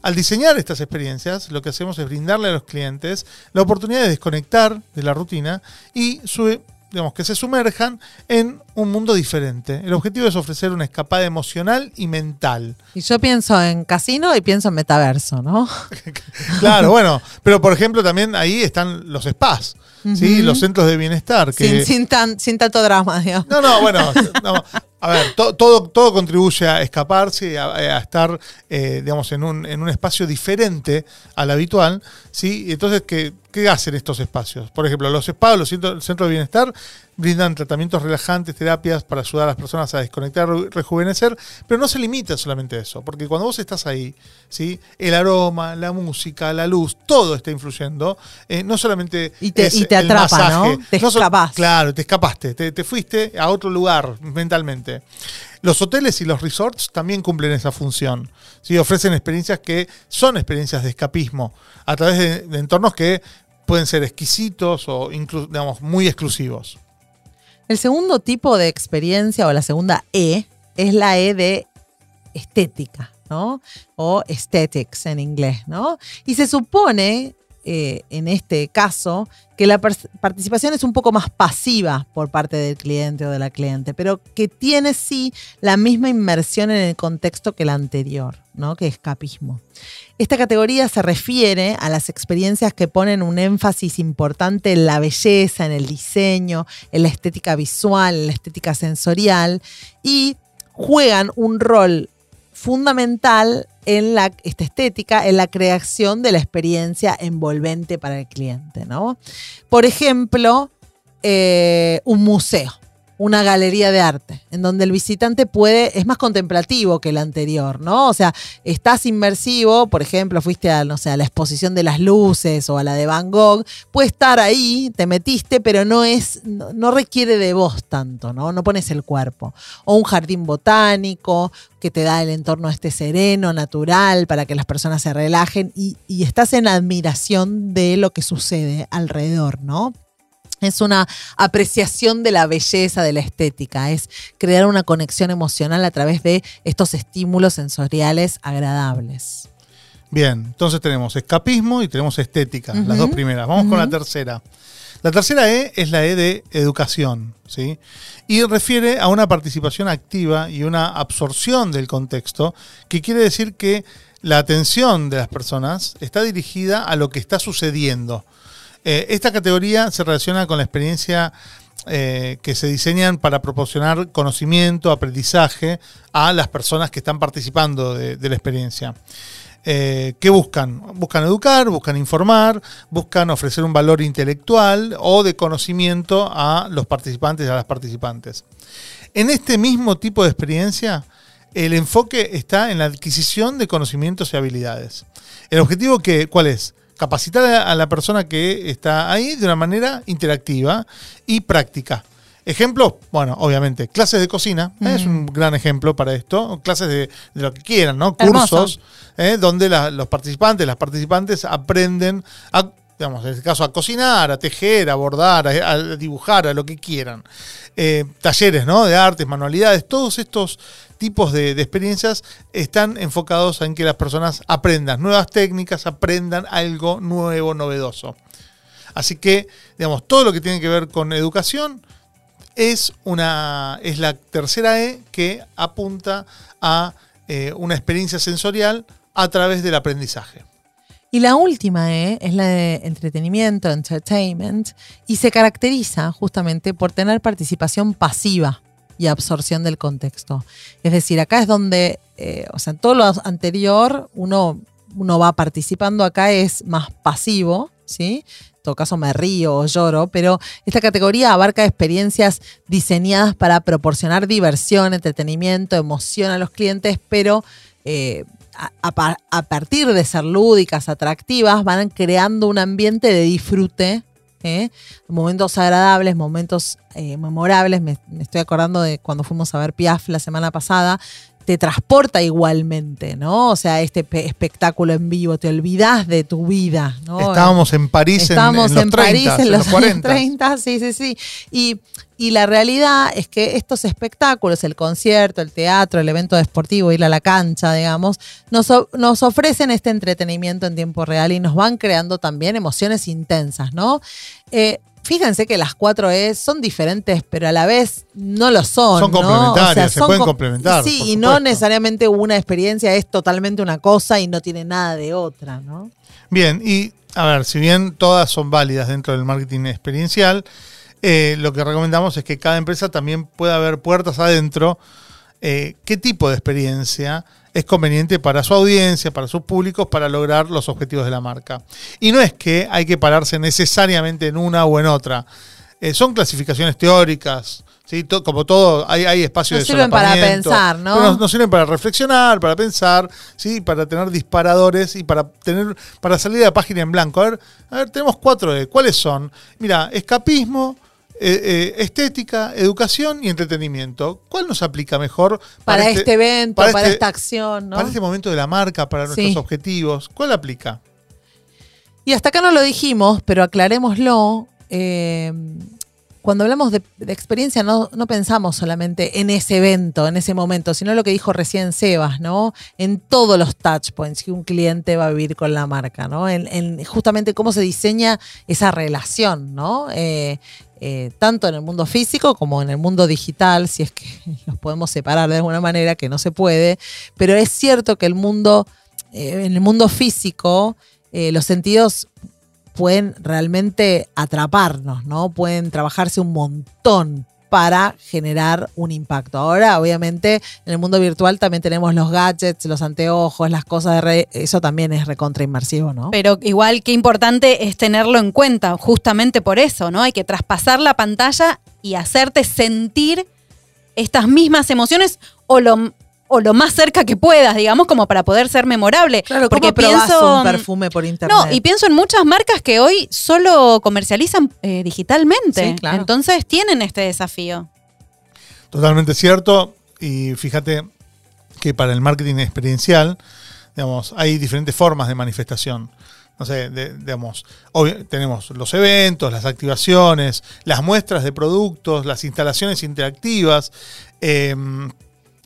Al diseñar estas experiencias, lo que hacemos es brindarle a los clientes la oportunidad de desconectar de la rutina y su- digamos, que se sumerjan en un mundo diferente. El objetivo es ofrecer una escapada emocional y mental. Y yo pienso en casino y pienso en metaverso, ¿no? Claro, bueno, pero por ejemplo también ahí están los spas, ¿sí? Los centros de bienestar. Que, Sin, sin, tan, sin tanto drama, digamos. No, no, bueno, no, a ver, to- todo, todo contribuye a escaparse, a, a estar, eh, digamos, en un, en un espacio diferente al habitual, ¿sí? Entonces, ¿qué, ¿qué hacen estos espacios? Por ejemplo, los spas, los centros, centros de bienestar, brindan tratamientos relajantes, terapias para ayudar a las personas a desconectar, re- rejuvenecer, pero no se limita solamente a eso, porque cuando vos estás ahí, ¿sí? El aroma, la música, la luz, todo está influyendo, eh, no solamente Y te- es y te el atrapa, masaje, ¿no? Te escapás. Claro, te escapaste, te, te fuiste a otro lugar mentalmente. Los hoteles y los resorts también cumplen esa función. ¿sí? Ofrecen experiencias que son experiencias de escapismo a través de, entornos que pueden ser exquisitos o digamos, muy exclusivos. El segundo tipo de experiencia o la segunda E es la E de estética, ¿no? O aesthetics en inglés, ¿no? Y se supone, eh, en este caso, que la par- participación es un poco más pasiva por parte del cliente o de la cliente, pero que tiene sí la misma inmersión en el contexto que la anterior, ¿no? Que escapismo. Esta categoría se refiere a las experiencias que ponen un énfasis importante en la belleza, en el diseño, en la estética visual, en la estética sensorial y juegan un rol fundamental en la esta estética, en la creación de la experiencia envolvente para el cliente, ¿no? Por ejemplo, eh, un museo, una galería de arte, en donde el visitante puede, es más contemplativo que el anterior, ¿no? O sea, estás inmersivo, por ejemplo, fuiste a, no sé, a la exposición de las luces o a la de Van Gogh, puede estar ahí, te metiste, pero no es, no, requiere de vos tanto, ¿no? No pones el cuerpo. O un jardín botánico que te da el entorno este sereno, natural, para que las personas se relajen y, y estás en admiración de lo que sucede alrededor, ¿no? Es una apreciación de la belleza, de la estética, es crear una conexión emocional a través de estos estímulos sensoriales agradables. Bien, entonces tenemos escapismo y tenemos estética, las dos primeras. Vamos con la tercera. La tercera E es la E de educación, ¿sí? Y refiere a una participación activa y una absorción del contexto, que quiere decir que la atención de las personas está dirigida a lo que está sucediendo. Eh, esta categoría se relaciona con la experiencia eh, que se diseñan para proporcionar conocimiento, aprendizaje a las personas que están participando de, la experiencia. Eh, ¿Qué buscan? Buscan educar, buscan informar, buscan ofrecer un valor intelectual o de conocimiento a los participantes y a las participantes. En este mismo tipo de experiencia, el enfoque está en la adquisición de conocimientos y habilidades. El objetivo que, ¿cuál es? Capacitar a la persona que está ahí de una manera interactiva y práctica. Ejemplos, bueno, obviamente, clases de cocina, ¿eh? es un gran ejemplo para esto, clases de, de lo que quieran, ¿no? Hermoso. Cursos, ¿eh? donde la- los participantes, las participantes aprenden a digamos, en este caso a cocinar, a tejer, a bordar, a, dibujar, a lo que quieran. Eh, talleres, ¿no? De artes, manualidades, todos estos tipos de, de experiencias están enfocados en que las personas aprendan nuevas técnicas, aprendan algo nuevo, novedoso. Así que, digamos, todo lo que tiene que ver con educación es, una, es la tercera E que apunta a eh, una experiencia sensorial a través del aprendizaje. Y la última E es la de entretenimiento, entertainment, y se caracteriza justamente por tener participación pasiva y absorción del contexto. Es decir, acá es donde, eh, o sea, todo lo anterior uno, uno va participando, acá es más pasivo, ¿sí? En todo caso me río o lloro, pero esta categoría abarca experiencias diseñadas para proporcionar diversión, entretenimiento, emoción a los clientes, pero eh, a, partir de ser lúdicas, atractivas, van creando un ambiente de disfrute. ¿eh? Momentos agradables, momentos eh, memorables. Me, me, estoy acordando de cuando fuimos a ver Piaf la semana pasada. Te transporta igualmente, ¿no? O sea, este espectáculo en vivo, te olvidas de tu vida, ¿no? Estábamos en París Estábamos en, en, en los 30, París en los, los 40. 30, sí, sí, sí. Y, y la realidad es que estos espectáculos, el concierto, el teatro, el evento deportivo, ir a la cancha, digamos, nos, nos, ofrecen este entretenimiento en tiempo real y nos van creando también emociones intensas, ¿no? Eh, fíjense que las cuatro E son diferentes, pero a la vez no lo son. Son ¿no? complementarias, o sea, se son pueden com complementar. Sí, y no necesariamente una experiencia es totalmente una cosa y no tiene nada de otra, ¿no? Bien, y a ver, si bien todas son válidas dentro del marketing experiencial, eh, lo que recomendamos es que cada empresa también pueda haber puertas adentro. Eh, ¿Qué tipo de experiencia es conveniente para su audiencia, para sus públicos, para lograr los objetivos de la marca? Y no es que hay que pararse necesariamente en una o en otra. Eh, son clasificaciones teóricas. ¿sí? Como todo, hay, hay espacios no de sirven para pensar, ¿no? Nos, nos, sirven para reflexionar, para pensar, ¿sí? para tener disparadores y para tener para salir de la página en blanco. A ver, a ver tenemos cuatro E. ¿Cuáles son? Mira, escapismo, eh, eh, estética, educación y entretenimiento. ¿Cuál nos aplica mejor para, para este, este, evento, para, para este, esta acción? ¿no? Para este momento de la marca, para nuestros Sí. objetivos. ¿Cuál aplica? Y hasta acá no lo dijimos, pero aclarémoslo. eh, cuando hablamos de, experiencia, no, pensamos solamente en ese evento, en ese momento, sino lo que dijo recién Sebas, ¿no? En todos los touch points que un cliente va a vivir con la marca, ¿no? En, en justamente cómo se diseña esa relación, ¿no? Eh, eh, tanto en el mundo físico como en el mundo digital, si es que los podemos separar de alguna manera, que no se puede, pero es cierto que el mundo, eh, en el mundo físico, los sentidos pueden realmente atraparnos, ¿no? Pueden trabajarse un montón para generar un impacto. Ahora, obviamente, en el mundo virtual también tenemos los gadgets, los anteojos, las cosas de red, eso también es recontra inmersivo, ¿no? Pero igual qué importante es tenerlo en cuenta, justamente por eso, ¿no? Hay que traspasar la pantalla y hacerte sentir estas mismas emociones o lo o lo más cerca que puedas, digamos, como para poder ser memorable. Claro, porque ¿cómo pienso un perfume por internet. No, y pienso en muchas marcas que hoy solo comercializan eh, digitalmente. Sí, claro. Entonces tienen este desafío. Totalmente cierto. Y fíjate que para el marketing experiencial, digamos, hay diferentes formas de manifestación. No sé, de, digamos, tenemos los eventos, las activaciones, las muestras de productos, las instalaciones interactivas. Eh,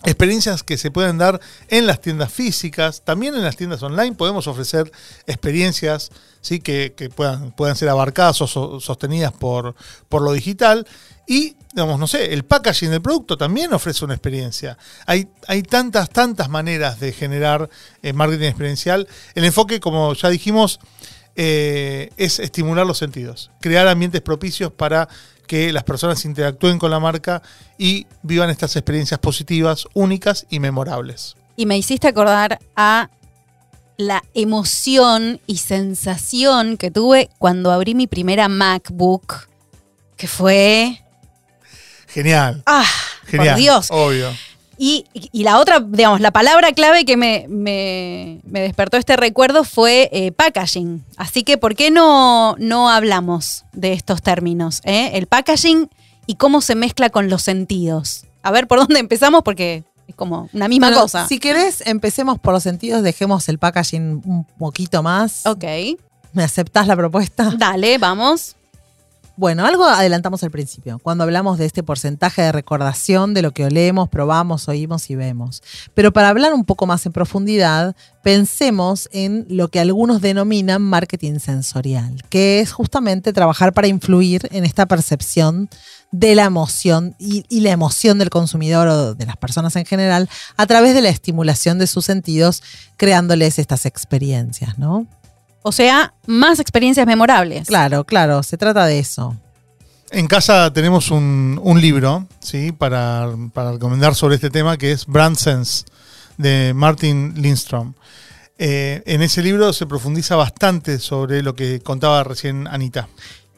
experiencias que se pueden dar en las tiendas físicas, también en las tiendas online podemos ofrecer experiencias ¿sí? que, puedan, puedan ser abarcadas o so, sostenidas por, por lo digital. Y, digamos, no sé, el packaging del producto también ofrece una experiencia. Hay, hay tantas, tantas maneras de generar eh, marketing experiencial. El enfoque, como ya dijimos, eh, es estimular los sentidos, crear ambientes propicios para que las personas interactúen con la marca y vivan estas experiencias positivas, únicas y memorables. Y me hiciste acordar a la emoción y sensación que tuve cuando abrí mi primera MacBook, que fue... Genial. Ah, Genial, por Dios. Obvio. Y, y, la otra, digamos, la palabra clave que me, me, me despertó este recuerdo fue eh, packaging. Así que, ¿por qué no, no hablamos de estos términos? Eh? El packaging y cómo se mezcla con los sentidos. A ver por dónde empezamos, porque es como una misma cosa. Si querés, empecemos por los sentidos, dejemos el packaging un poquito más. Ok. ¿Me aceptás la propuesta? Dale, vamos. Bueno, algo adelantamos al principio, cuando hablamos de este porcentaje de recordación de lo que olemos, probamos, oímos y vemos. Pero para hablar un poco más en profundidad, pensemos en lo que algunos denominan marketing sensorial, que es justamente trabajar para influir en esta percepción de la emoción y, y la emoción del consumidor o de las personas en general a través de la estimulación de sus sentidos, creándoles estas experiencias, ¿no? O sea, más experiencias memorables. Claro, claro, se trata de eso. En casa tenemos un, un libro, ¿sí? Para, para recomendar sobre este tema, que es Brand Sense, de Martin Lindstrom. Eh, en ese libro se profundiza bastante sobre lo que contaba recién Anita.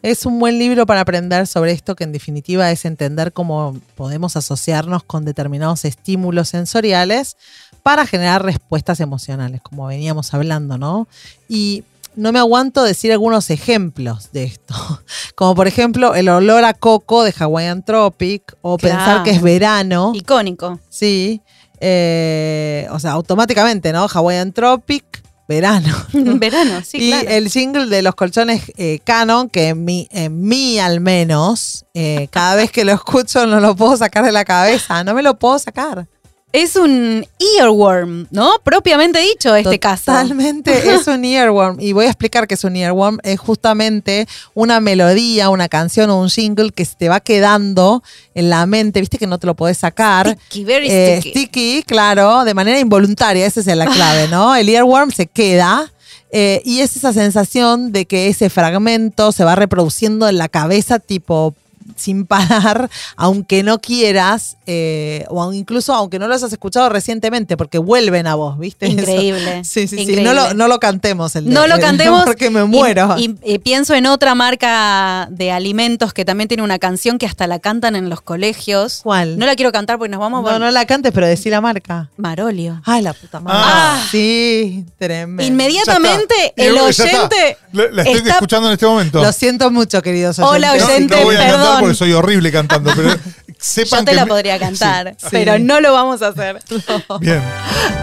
Es un buen libro para aprender sobre esto, que en definitiva es entender cómo podemos asociarnos con determinados estímulos sensoriales para generar respuestas emocionales, como veníamos hablando, ¿no? Y no me aguanto decir algunos ejemplos de esto, como por ejemplo el olor a coco de Hawaiian Tropic o Claro. pensar que es verano, Icónico. sí, eh, o sea, automáticamente, ¿no? Hawaiian Tropic, verano. Verano, sí, y claro. el jingle de los colchones eh, Canon, que en mí, en mí al menos, eh, cada vez que lo escucho no lo puedo sacar de la cabeza, no me lo puedo sacar. Es un earworm, ¿no? Propiamente dicho, este caso. Totalmente es un earworm. Y voy a explicar qué es un earworm. Es justamente una melodía, una canción o un jingle que se te va quedando en la mente. Viste que no te lo podés sacar. Sticky, very Eh, sticky. sticky, claro, de manera involuntaria. Esa es la clave, ¿no? El earworm se queda. eh, y es esa sensación de que ese fragmento se va reproduciendo en la cabeza, tipo sin parar, aunque no quieras, eh, o incluso aunque no los has escuchado recientemente, porque vuelven a vos, ¿viste? Increíble. Sí, sí, sí. increíble. No lo, no lo cantemos el de- No lo cantemos. porque me muero. Y, y pienso en otra marca de alimentos que también tiene una canción que hasta la cantan en los colegios. ¿Cuál? No la quiero cantar porque nos vamos no, por no la cantes, pero decí la marca. Marolio. Ay, la puta madre. Ah. Sí, tremendo. Inmediatamente el oyente La, la estoy está- escuchando en este momento. Lo siento mucho, queridos Hola, oyentes. no, oyente, no a cantar porque soy horrible cantando, pero sepan yo te que la me- podría cantar, Sí, pero Sí. no lo vamos a hacer. Bien.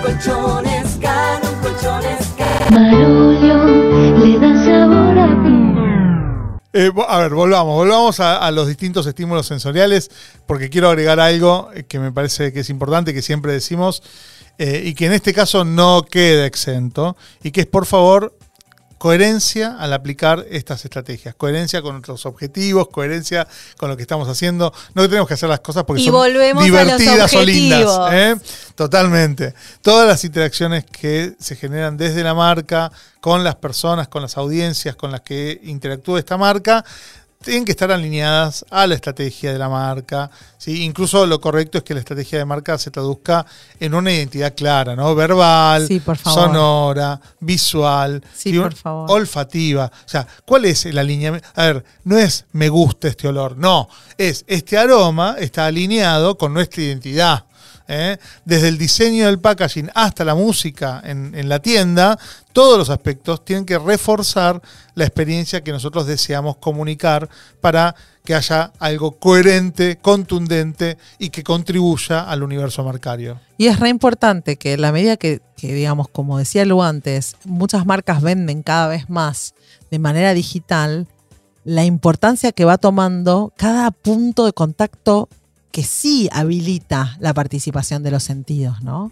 Colchones Canon, colchones Canon. Le da sabor a mí. Eh, a ver, volvamos, volvamos a, a los distintos estímulos sensoriales, porque quiero agregar algo que me parece que es importante, que siempre decimos, eh, y que en este caso no queda exento, y que es, por favor, coherencia al aplicar estas estrategias, coherencia con nuestros objetivos, coherencia con lo que estamos haciendo. No que tenemos que hacer las cosas porque Y son divertidas o lindas. ¿eh? Totalmente. Todas las interacciones que se generan desde la marca, con las personas, con las audiencias con las que interactúa esta marca, tienen que estar alineadas a la estrategia de la marca. ¿sí? Incluso lo correcto es que la estrategia de marca se traduzca en una identidad clara, ¿no? Verbal, Sí, por favor. sonora, visual, Sí, ¿sí? por favor. olfativa. O sea, ¿cuál es el alineamiento? A ver, no es me gusta este olor, no, es este aroma está alineado con nuestra identidad. ¿Eh? Desde el diseño del packaging hasta la música en, la tienda, todos los aspectos tienen que reforzar la experiencia que nosotros deseamos comunicar para que haya algo coherente, contundente y que contribuya al universo marcario. Y es re importante que la medida que, que, digamos, como decía Lu antes, muchas marcas venden cada vez más de manera digital, la importancia que va tomando cada punto de contacto que sí habilita la participación de los sentidos, ¿no?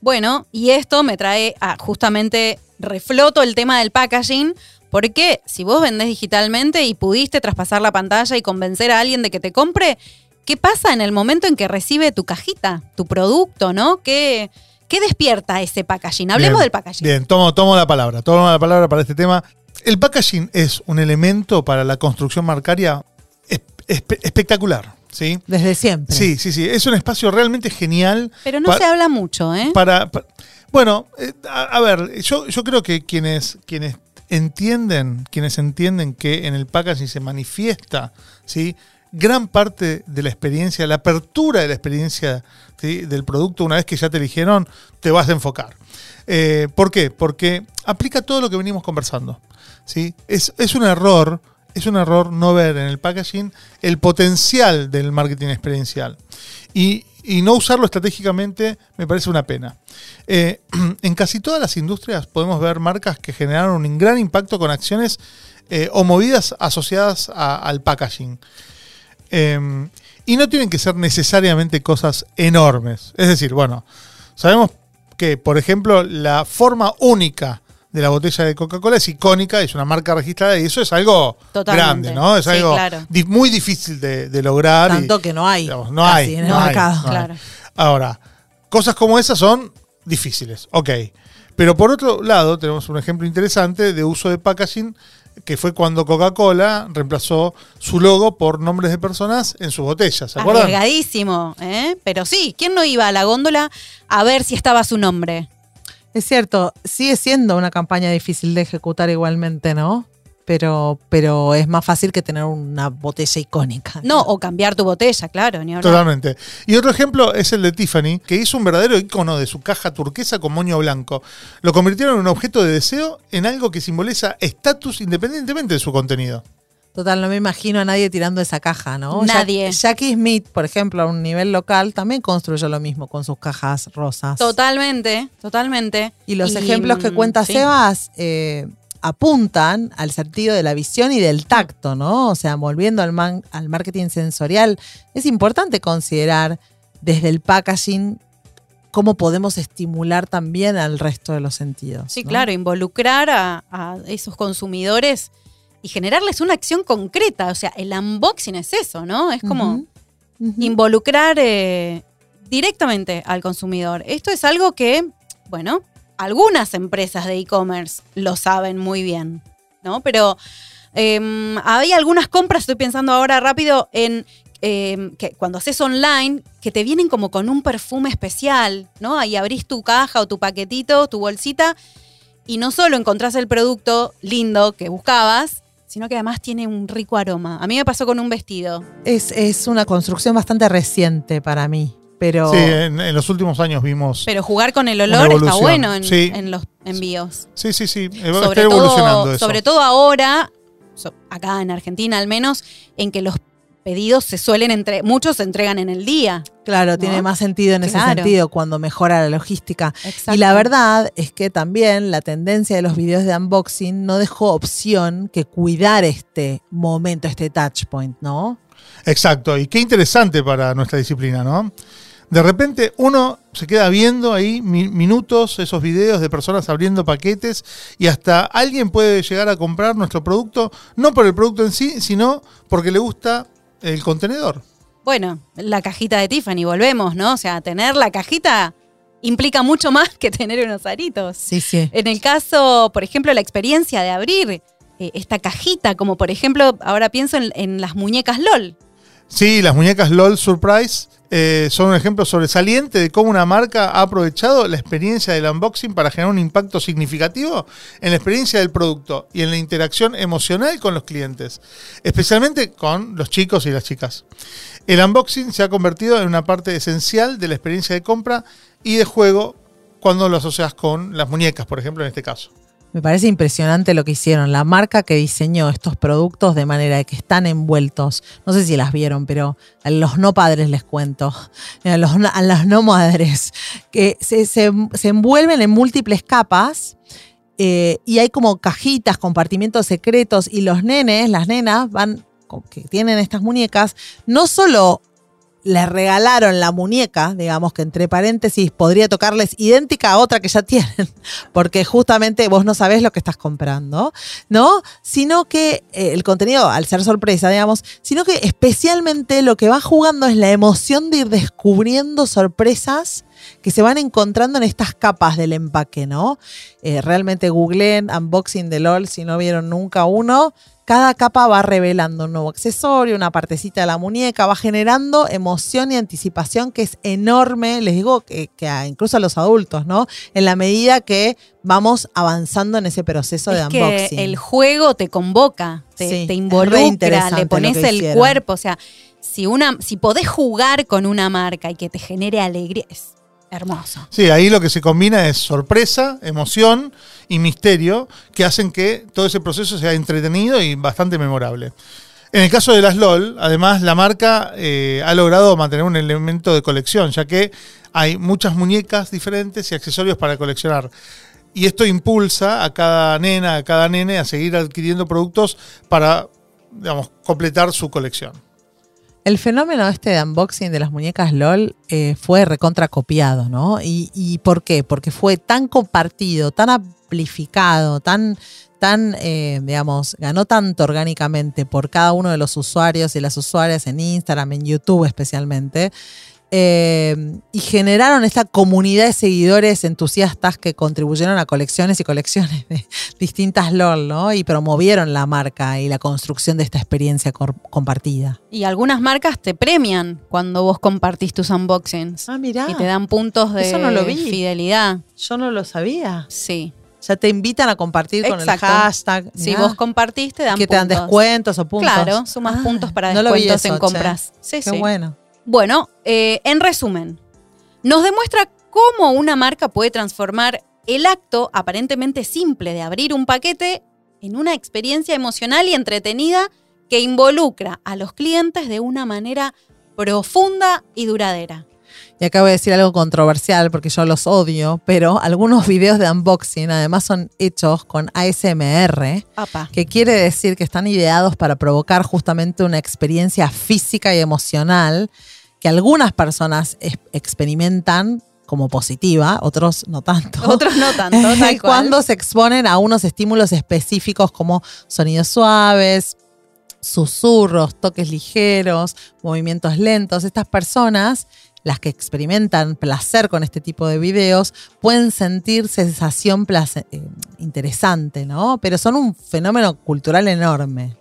Bueno, y esto me trae a justamente refloto el tema del packaging, porque si vos vendés digitalmente y pudiste traspasar la pantalla y convencer a alguien de que te compre, ¿qué pasa en el momento en que recibe tu cajita, tu producto, ¿no? ¿Qué, qué despierta ese packaging? Hablemos Bien, del packaging. Bien, tomo, tomo la palabra, tomo la palabra para este tema. El packaging es un elemento para la construcción marcaria espe- espe- espectacular, ¿sí? Desde siempre. Sí, sí, sí. Es un espacio realmente genial. Pero no se habla mucho, ¿eh? para, pa- bueno, eh, a, a ver, yo, yo creo que quienes, quienes entienden, quienes entienden que en el packaging se manifiesta, ¿sí? gran parte de la experiencia, la apertura de la experiencia ¿sí? del producto, una vez que ya te eligieron, te vas a enfocar. Eh, ¿Por qué? Porque aplica todo lo que venimos conversando. ¿sí? Es, es un error, es un error no ver en el packaging el potencial del marketing experiencial. Y, no usarlo estratégicamente me parece una pena. Eh, en casi todas las industrias podemos ver marcas que generaron un gran impacto con acciones eh, o movidas asociadas al packaging. Eh, y no tienen que ser necesariamente cosas enormes. Es decir, bueno, sabemos que, por ejemplo, la forma única de la botella de Coca-Cola es icónica, es una marca registrada y eso es algo Totalmente. grande, ¿no? Es Sí, algo claro. di- muy difícil de, de lograr. y- Tanto que no hay. digamos, no casi hay. en el no hay, mercado. no hay. Claro. Ahora, cosas como esas son difíciles, ok. Pero por otro lado, tenemos un ejemplo interesante de uso de packaging, que fue cuando Coca-Cola reemplazó su logo por nombres de personas en sus botellas, ¿se acuerdan? ¿eh? Pero sí, ¿quién no iba a la góndola a ver si estaba su nombre? Es cierto, sigue siendo una campaña difícil de ejecutar igualmente, ¿no? Pero, pero es más fácil que tener una botella icónica. No, o cambiar tu botella, claro, ni. Totalmente. Y otro ejemplo es el de Tiffany, que hizo un verdadero icono de su caja turquesa con moño blanco. Lo convirtieron en un objeto de deseo en algo que simboliza estatus independientemente de su contenido. Total, no me imagino a nadie tirando esa caja, ¿no? Nadie. Jack- Jackie Smith, por ejemplo, a un nivel local, también construyó lo mismo con sus cajas rosas. Totalmente, totalmente. Y los ejemplos que mm, cuenta sí. Sebas eh, apuntan al sentido de la visión y del tacto, ¿no? O sea, volviendo al, man- al marketing sensorial, es importante considerar desde el packaging cómo podemos estimular también al resto de los sentidos. Sí, ¿no? claro, involucrar a, a esos consumidores y generarles una acción concreta. O sea, el unboxing es eso, ¿no? Es como involucrar eh, directamente al consumidor. Esto es algo que, bueno, algunas empresas de e-commerce lo saben muy bien, ¿no? Pero eh, hay algunas compras, estoy pensando ahora rápido, en eh, que cuando haces online, que te vienen como con un perfume especial, ¿no? Ahí abrís tu caja o tu paquetito, tu bolsita, y no solo encontrás el producto lindo que buscabas, sino que además tiene un rico aroma. A mí me pasó con un vestido. Es, es una construcción bastante reciente para mí, pero Sí, en, en los últimos años vimos. Pero jugar con el olor está bueno en, sí. en los envíos. Sí, sí, sí. Sobre Está evolucionando todo, eso. sobre todo ahora, acá en Argentina al menos, en que los pedidos se suelen entre, muchos se entregan en el día. claro, ¿no? tiene más sentido en ese sentido cuando mejora la logística. Exacto. Y la verdad es que también la tendencia de los videos de unboxing no dejó opción que cuidar este momento, este touch point, ¿no? Exacto. Y qué interesante para nuestra disciplina, ¿no? De repente uno se queda viendo ahí mi- minutos esos videos de personas abriendo paquetes y hasta alguien puede llegar a comprar nuestro producto, no por el producto en sí, sino porque le gusta el contenedor. Bueno, la cajita de Tiffany, volvemos, ¿no? O sea, tener la cajita implica mucho más que tener unos aritos. Sí, sí. En el caso, por ejemplo, la experiencia de abrir eh, esta cajita, como por ejemplo, ahora pienso en, en las muñecas LOL. Sí, las muñecas LOL Surprise eh, son un ejemplo sobresaliente de cómo una marca ha aprovechado la experiencia del unboxing para generar un impacto significativo en la experiencia del producto y en la interacción emocional con los clientes, especialmente con los chicos y las chicas. El unboxing se ha convertido en una parte esencial de la experiencia de compra y de juego cuando lo asocias con las muñecas, por ejemplo, en este caso. Me parece impresionante lo que hicieron. La marca que diseñó estos productos de manera de que están envueltos, no sé si las vieron, pero a los no padres les cuento, a, las no madres, que se, envuelven en múltiples capas eh, y hay como cajitas, compartimientos secretos y los nenes, las nenas van, que tienen estas muñecas, no solo les regalaron la muñeca, digamos que entre paréntesis podría tocarles idéntica a otra que ya tienen, porque justamente vos no sabés lo que estás comprando, ¿no? Sino que eh, el contenido, al ser sorpresa, digamos, sino que especialmente lo que va jugando es la emoción de ir descubriendo sorpresas que se van encontrando en estas capas del empaque, ¿no? Eh, realmente googleen unboxing de LOL si no vieron nunca uno. Cada capa va revelando un nuevo accesorio, una partecita de la muñeca, va generando emoción y anticipación que es enorme, les digo que, que a- incluso a los adultos, ¿no? En la medida que vamos avanzando en ese proceso de que unboxing. el juego te convoca, te, Sí, te involucra, le pones el hicieron. cuerpo. O sea, si, una, si podés jugar con una marca y que te genere alegría, es hermoso. Sí, ahí lo que se combina es sorpresa, emoción y misterio que hacen que todo ese proceso sea entretenido y bastante memorable. En el caso de las LOL, además, la marca eh, ha logrado mantener un elemento de colección, ya que hay muchas muñecas diferentes y accesorios para coleccionar. Y esto impulsa a cada nena, a cada nene a seguir adquiriendo productos para, digamos, completar su colección. El fenómeno este de unboxing de las muñecas LOL eh, fue recontra copiado, ¿no? Y, y por qué? Porque fue tan compartido, tan amplificado, tan, tan, eh, digamos, ganó tanto orgánicamente por cada uno de los usuarios y las usuarias en Instagram, en YouTube especialmente, eh, y generaron esta comunidad de seguidores entusiastas que contribuyeron a colecciones y colecciones de distintas LOL, ¿no? Y promovieron la marca y la construcción de esta experiencia compartida. Y algunas marcas te premian cuando vos compartís tus unboxings. Ah, mirá. Y te dan puntos de Eso no lo vi. fidelidad. Yo no lo sabía. Sí. Ya te invitan a compartir con Exacto. el hashtag. Si Mirá. vos compartís, te dan que te dan puntos. descuentos o puntos. Claro, sumas Ah, puntos para no lo vi descuentos eso, en che. compras. Sí, Qué sí. bueno. Bueno, eh, en resumen, nos demuestra cómo una marca puede transformar el acto aparentemente simple de abrir un paquete en una experiencia emocional y entretenida que involucra a los clientes de una manera profunda y duradera. Y acá voy a decir algo controversial porque yo los odio, pero algunos videos de unboxing además son hechos con ASMR, que quiere decir que están ideados para provocar justamente una experiencia física y emocional que algunas personas experimentan como positiva, otros no tanto. Otros no tanto, tal cual. cuando se exponen a unos estímulos específicos como sonidos suaves, susurros, toques ligeros, movimientos lentos. Estas personas, las que experimentan placer con este tipo de videos, pueden sentir sensación eh, interesante, ¿no? Pero son un fenómeno cultural enorme.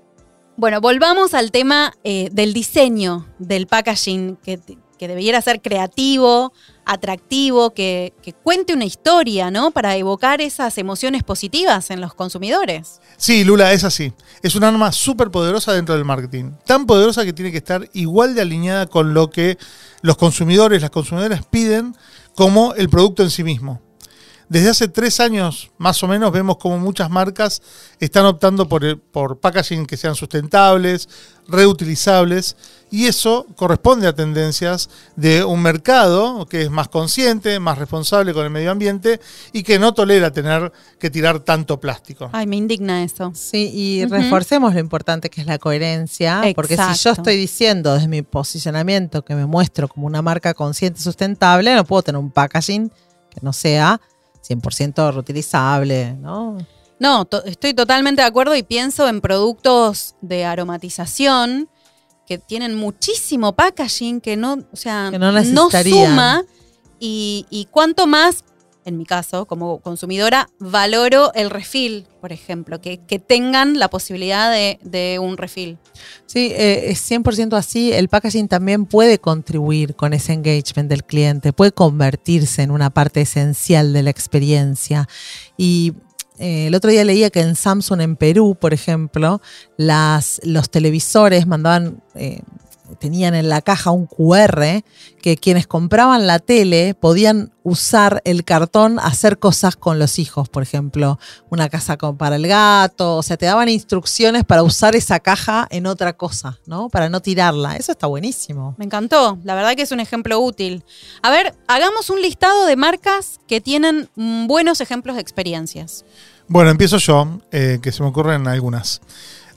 Bueno, volvamos al tema eh, del diseño del packaging, que, que debiera ser creativo, atractivo, que, que cuente una historia, ¿no? Para evocar esas emociones positivas en los consumidores. Sí, Lula, es así. Es un arma súper poderosa dentro del marketing. Tan poderosa que tiene que estar igual de alineada con lo que los consumidores, las consumidoras piden como el producto en sí mismo. Desde hace tres años, más o menos, vemos como muchas marcas están optando por, el- por packaging que sean sustentables, reutilizables, y eso corresponde a tendencias de un mercado que es más consciente, más responsable con el medio ambiente y que no tolera tener que tirar tanto plástico. Ay, me indigna eso. Sí, y reforcemos lo importante que es la coherencia, porque si yo estoy diciendo desde mi posicionamiento que me muestro como una marca consciente y sustentable, no puedo tener un packaging que no sea 100% reutilizable, ¿no? No, to- estoy totalmente de acuerdo y pienso en productos de aromatización que tienen muchísimo packaging que no, o sea, Que no suma y, y cuanto más, en mi caso, como consumidora, valoro el refill, por ejemplo, que, que tengan la posibilidad de, de un refill. Sí, eh, es 100% así. El packaging también puede contribuir con ese engagement del cliente, puede convertirse en una parte esencial de la experiencia. Y eh, el otro día leía que en Samsung en Perú, por ejemplo, las, los televisores mandaban, eh, tenían en la caja un QR que quienes compraban la tele podían usar el cartón, hacer cosas con los hijos, por ejemplo, una casa con- para el gato, o sea, te daban instrucciones para usar esa caja en otra cosa, ¿no? Para no tirarla. Eso está buenísimo. Me encantó, la verdad que es un ejemplo útil. A ver, hagamos un listado de marcas que tienen buenos ejemplos de experiencias. Bueno, empiezo yo, eh, que se me ocurren algunas.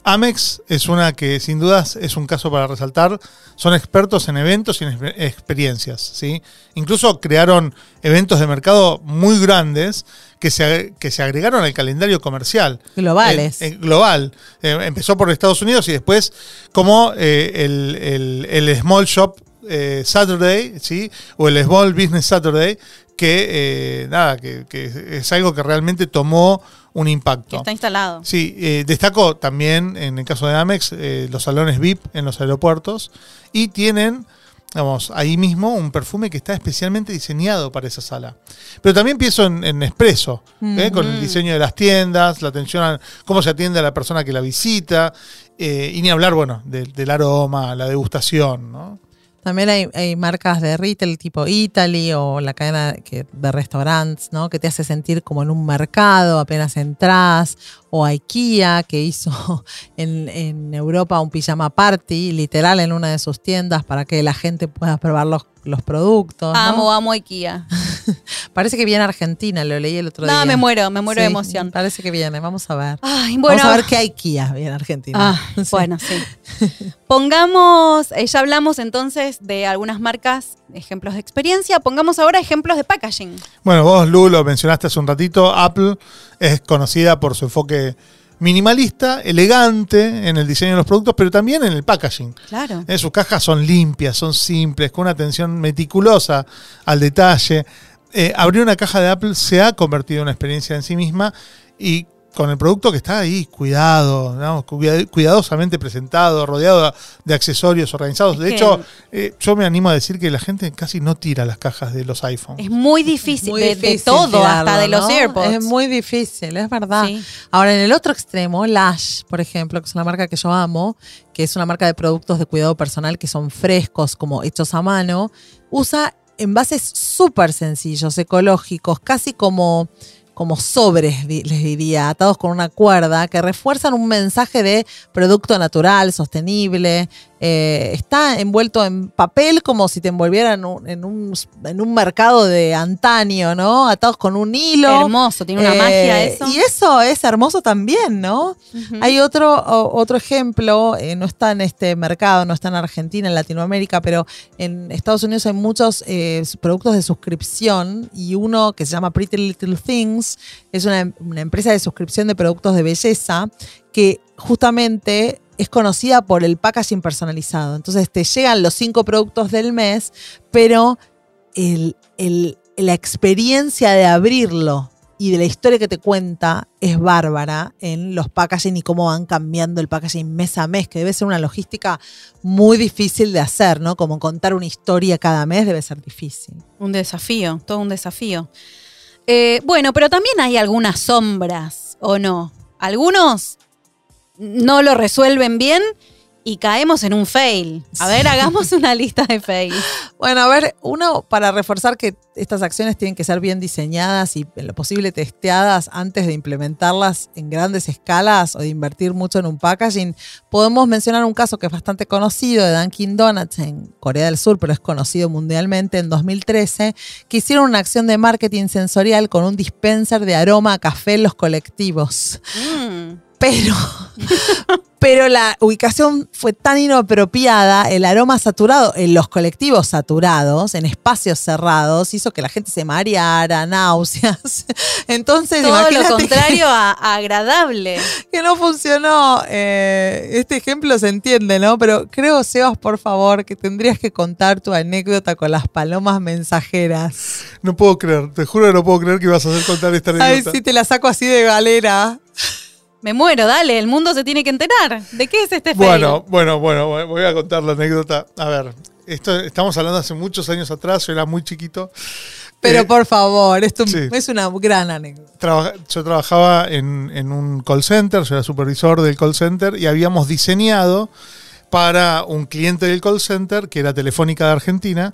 Amex es una que sin dudas es un caso para resaltar. Son expertos en eventos y en exper- experiencias. ¿sí? Incluso crearon eventos de mercado muy grandes que se, que se agregaron al calendario comercial. Globales. Eh, eh, global. Eh, empezó por Estados Unidos y después como el, el- el Small Shop Saturday, ¿sí? O el Small Business Saturday, que nada, que, que es algo que realmente tomó un impacto. está instalado. Sí, eh, destaco también en el caso de Amex eh, los salones VIP en los aeropuertos y tienen, vamos, ahí mismo un perfume que está especialmente diseñado para esa sala. Pero también pienso en, en Espresso, ¿eh? con el diseño de las tiendas, la atención a cómo se atiende a la persona que la visita eh, y ni hablar, bueno, del- del aroma, la degustación, ¿no? También hay, hay marcas de retail tipo Italy o la cadena que- de restaurantes, ¿no? Que te hace sentir como en un mercado apenas entras. O IKEA, que hizo en, en Europa un pijama party, literal, en una de sus tiendas para que la gente pueda probar los, los productos. ¿no? Amo, amo IKEA. Parece que viene a Argentina, lo leí el otro No, día. me muero, me muero de emoción. Parece que viene, vamos a ver. Ay, bueno. Vamos a ver qué IKEA viene a Argentina. Ah, bueno, sí. Pongamos, eh, ya hablamos entonces de algunas marcas, ejemplos de experiencia. Pongamos ahora ejemplos de packaging. Bueno, vos, Lu, lo mencionaste hace un ratito. Apple es conocida por su enfoque minimalista, elegante en el diseño de los productos, pero también en el packaging. Claro. Eh, sus cajas son limpias, son simples, con una atención meticulosa al detalle. Eh, abrir una caja de Apple se ha convertido en una experiencia en sí misma y con el producto que está ahí, cuidado, ¿no? Cuida- cuidadosamente presentado, rodeado de accesorios organizados. Es De hecho, eh, yo me animo a decir que la gente casi no tira las cajas de los iPhones. Es muy difícil, Muy de, todo, tirarlo, hasta de los ¿no? AirPods. Es muy difícil, es verdad. Sí. Ahora, en el otro extremo, Lash, por ejemplo, que es una marca que yo amo, que es una marca de productos de cuidado personal que son frescos, como hechos a mano, usa envases súper sencillos, ecológicos, casi como, como sobres, les diría, atados con una cuerda, que refuerzan un mensaje de producto natural, sostenible. Eh, está envuelto en papel como si te envolvieran en un, en un, en un mercado de antaño, ¿no? Atados con un hilo. Hermoso, tiene una Eh, magia eso. Y eso es hermoso también, ¿no? Hay otro, o- otro ejemplo, eh, no está en este mercado, no está en Argentina, en Latinoamérica, pero en Estados Unidos hay muchos productos de suscripción y uno que se llama Pretty Little Things es una, una empresa de suscripción de productos de belleza que justamente es conocida por el packaging personalizado. Entonces te llegan los cinco productos del mes, pero la experiencia de abrirlo y de la historia que te cuenta es bárbara en los packaging y cómo van cambiando el packaging mes a mes, que debe ser una logística muy difícil de hacer, ¿no? Como contar una historia cada mes debe ser difícil. Un desafío, todo un desafío. Eh, bueno, pero también hay algunas sombras, ¿o no? Algunos no lo resuelven bien y caemos en un fail. A ver, hagamos una lista de fails. Bueno, a ver, uno, para reforzar que estas acciones tienen que ser bien diseñadas y en lo posible testeadas antes de implementarlas en grandes escalas o de invertir mucho en un packaging, podemos mencionar un caso que es bastante conocido de Dunkin' Donuts en Corea del Sur, pero es conocido mundialmente en 2013, que hicieron una acción de marketing sensorial con un dispenser de aroma a café en los colectivos Mm. Pero, pero la ubicación fue tan inapropiada, el aroma saturado en los colectivos saturados, en espacios cerrados, hizo que la gente se mareara, náuseas. Entonces, Todo lo contrario a, a agradable. que, no funcionó. Eh, este ejemplo se entiende, ¿no? Pero creo, Sebas, por favor, que tendrías que contar tu anécdota con las palomas mensajeras. No puedo creer, te juro que no puedo creer que ibas a hacer contar esta Ay, anécdota. sí, te la saco así de galera. Me muero, dale, el mundo se tiene que enterar. ¿De qué es este fail? Bueno, bueno, bueno, voy a contar la anécdota. A ver, esto estamos hablando hace muchos años atrás, yo era muy chiquito. Pero Eh, por favor, esto sí. es una gran anécdota. Yo trabajaba en, en un call center, yo era supervisor del call center y habíamos diseñado para un cliente del call center, que era Telefónica de Argentina,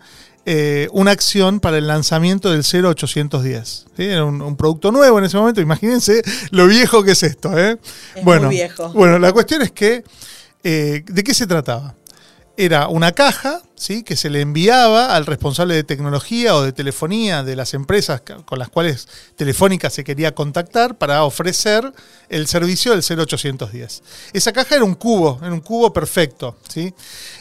eh, una acción para el lanzamiento del 0810. ¿sí? Era un, un producto nuevo en ese momento, imagínense lo viejo que es esto. ¿eh? Es bueno, muy viejo. bueno, la cuestión es que, eh, ¿de qué se trataba? Era una caja ¿sí? que se le enviaba al responsable de tecnología o de telefonía de las empresas con las cuales Telefónica se quería contactar para ofrecer el servicio del 0810. Esa caja era un cubo, era un cubo perfecto. ¿sí?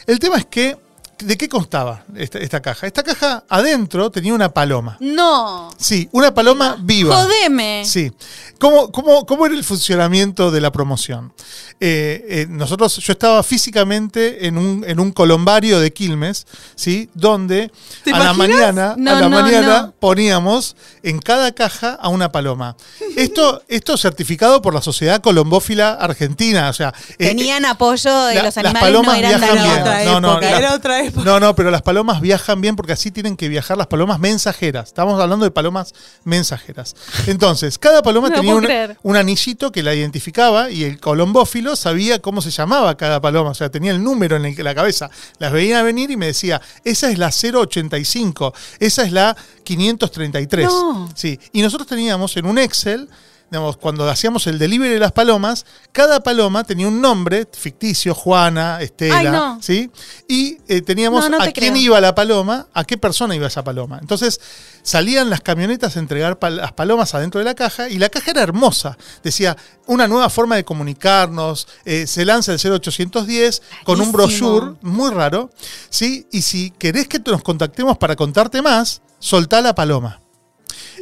El tema es que, ¿de qué constaba esta, esta caja? Esta caja adentro tenía una paloma. No. Sí, una paloma viva. Jodeme. Sí. ¿Cómo, cómo, cómo era el funcionamiento de la promoción? Eh, eh, nosotros, yo estaba físicamente en un, en un colombario de Quilmes, ¿sí? Donde ¿Te a la mañana, No, a la no, mañana no. poníamos en cada caja a una paloma. Esto, esto certificado por la Sociedad Colombófila Argentina. O sea, eh, Tenían apoyo de la- los las animales, palomas no eran viajan bien. No, no, la- era otra las época. No, no, pero las palomas viajan bien porque así tienen que viajar las palomas mensajeras. Estamos hablando de palomas mensajeras. Entonces, cada paloma tenía un, un anillito que la identificaba y el colombófilo sabía cómo se llamaba cada paloma. O sea, tenía el número en la cabeza. Las veía venir y me decía, esa es la 085, esa es la 533. No. Sí, y nosotros teníamos en un Excel, digamos, cuando hacíamos el delivery de las palomas, cada paloma tenía un nombre ficticio, Juana, Estela, Ay, no. ¿sí? Y eh, teníamos No, no a te quién creo. iba la paloma, a qué persona iba esa paloma. Entonces salían las camionetas a entregar pal- las palomas adentro de la caja y la caja era hermosa. Decía, una nueva forma de comunicarnos, eh, se lanza el 0810 con un brochure muy raro, ¿sí? Y si querés que nos contactemos para contarte más, soltá la paloma.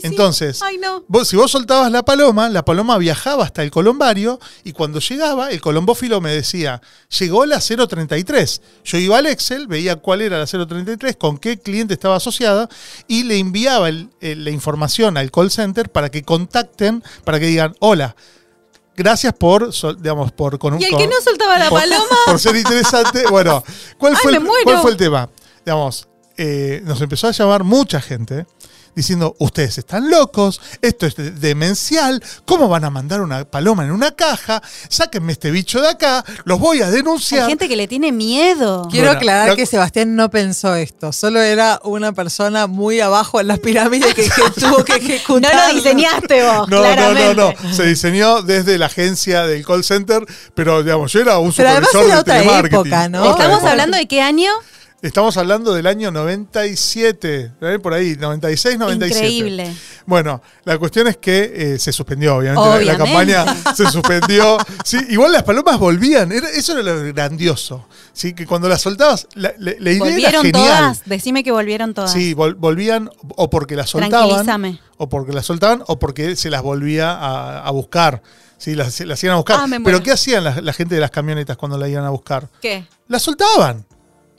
Entonces, Ay, no. vos- si vos soltabas la paloma, la paloma viajaba hasta el colombario y cuando llegaba, el colombófilo me decía, llegó la 033. Yo iba al Excel, veía cuál era la 033, con qué cliente estaba asociada y le enviaba el- el- la información al call center para que contacten, para que digan, hola. Gracias por, digamos, por con un- ¿Y el con- que no soltaba la por- paloma? Por ser interesante. Bueno, ¿cuál Ay, fue, el, cuál fue el tema? Digamos, eh, nos empezó a llamar mucha gente diciendo, ustedes están locos, esto es de- demencial, ¿cómo van a mandar una paloma en una caja? Sáquenme este bicho de acá, los voy a Hay denunciar. gente que le tiene miedo. Quiero Bueno, aclarar lo- que Sebastián no pensó esto, solo era una persona muy abajo en las pirámides que, que tuvo que No lo diseñaste vos, No, no, claramente. no, no. Se diseñó desde la agencia del call center, pero digamos, yo era un Pero además supervisor era de otra telemarketing. época, ¿no? Otra ¿Estamos época. hablando de qué año? Estamos hablando del año 97, ¿eh? por ahí, 96, 97. Increíble. Bueno, la cuestión es que eh, se suspendió, obviamente. la- campaña se suspendió. Sí, igual las palomas volvían. Era- eso era lo grandioso. Sí, que cuando las soltabas, la, la- la idea era ¿Volvieron genial. todas? Decime que volvieron todas. Sí, vol- volvían o porque las soltaban, o porque las soltaban, o porque se las volvía a, a buscar. Sí, las, las iban a buscar. Ah, me Pero. ¿qué hacían la, la gente de las camionetas cuando la iban a buscar? ¿Qué? Las soltaban.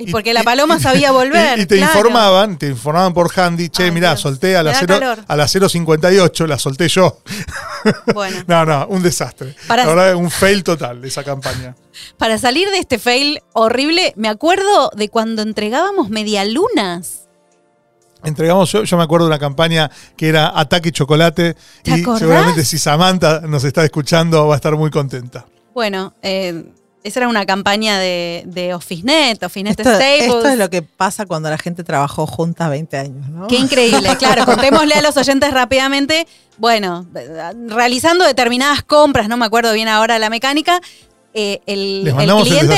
Y porque la paloma sabía volver. Y, y te claro. informaban, te informaban por handy, che, Ay, mirá, Dios. solté a la, cero- a la 058, la solté yo. Bueno, No, no, un desastre. Para- La verdad, un fail total esa campaña. para salir de este fail horrible, me acuerdo de cuando entregábamos medialunas. Entregamos, yo, yo me acuerdo de una campaña que era Ataque Chocolate. ¿Te y acordás? seguramente si Samantha nos está escuchando va a estar muy contenta. Bueno, eh, esa era una campaña de, de OfficeNet, OfficeNet Esto, Staples. esto es lo que pasa cuando la gente trabajó junta 20 años, ¿no? Qué increíble, claro. Contémosle a los oyentes rápidamente. Bueno, eh, realizando determinadas compras, no me acuerdo bien ahora la mecánica, eh, el, el cliente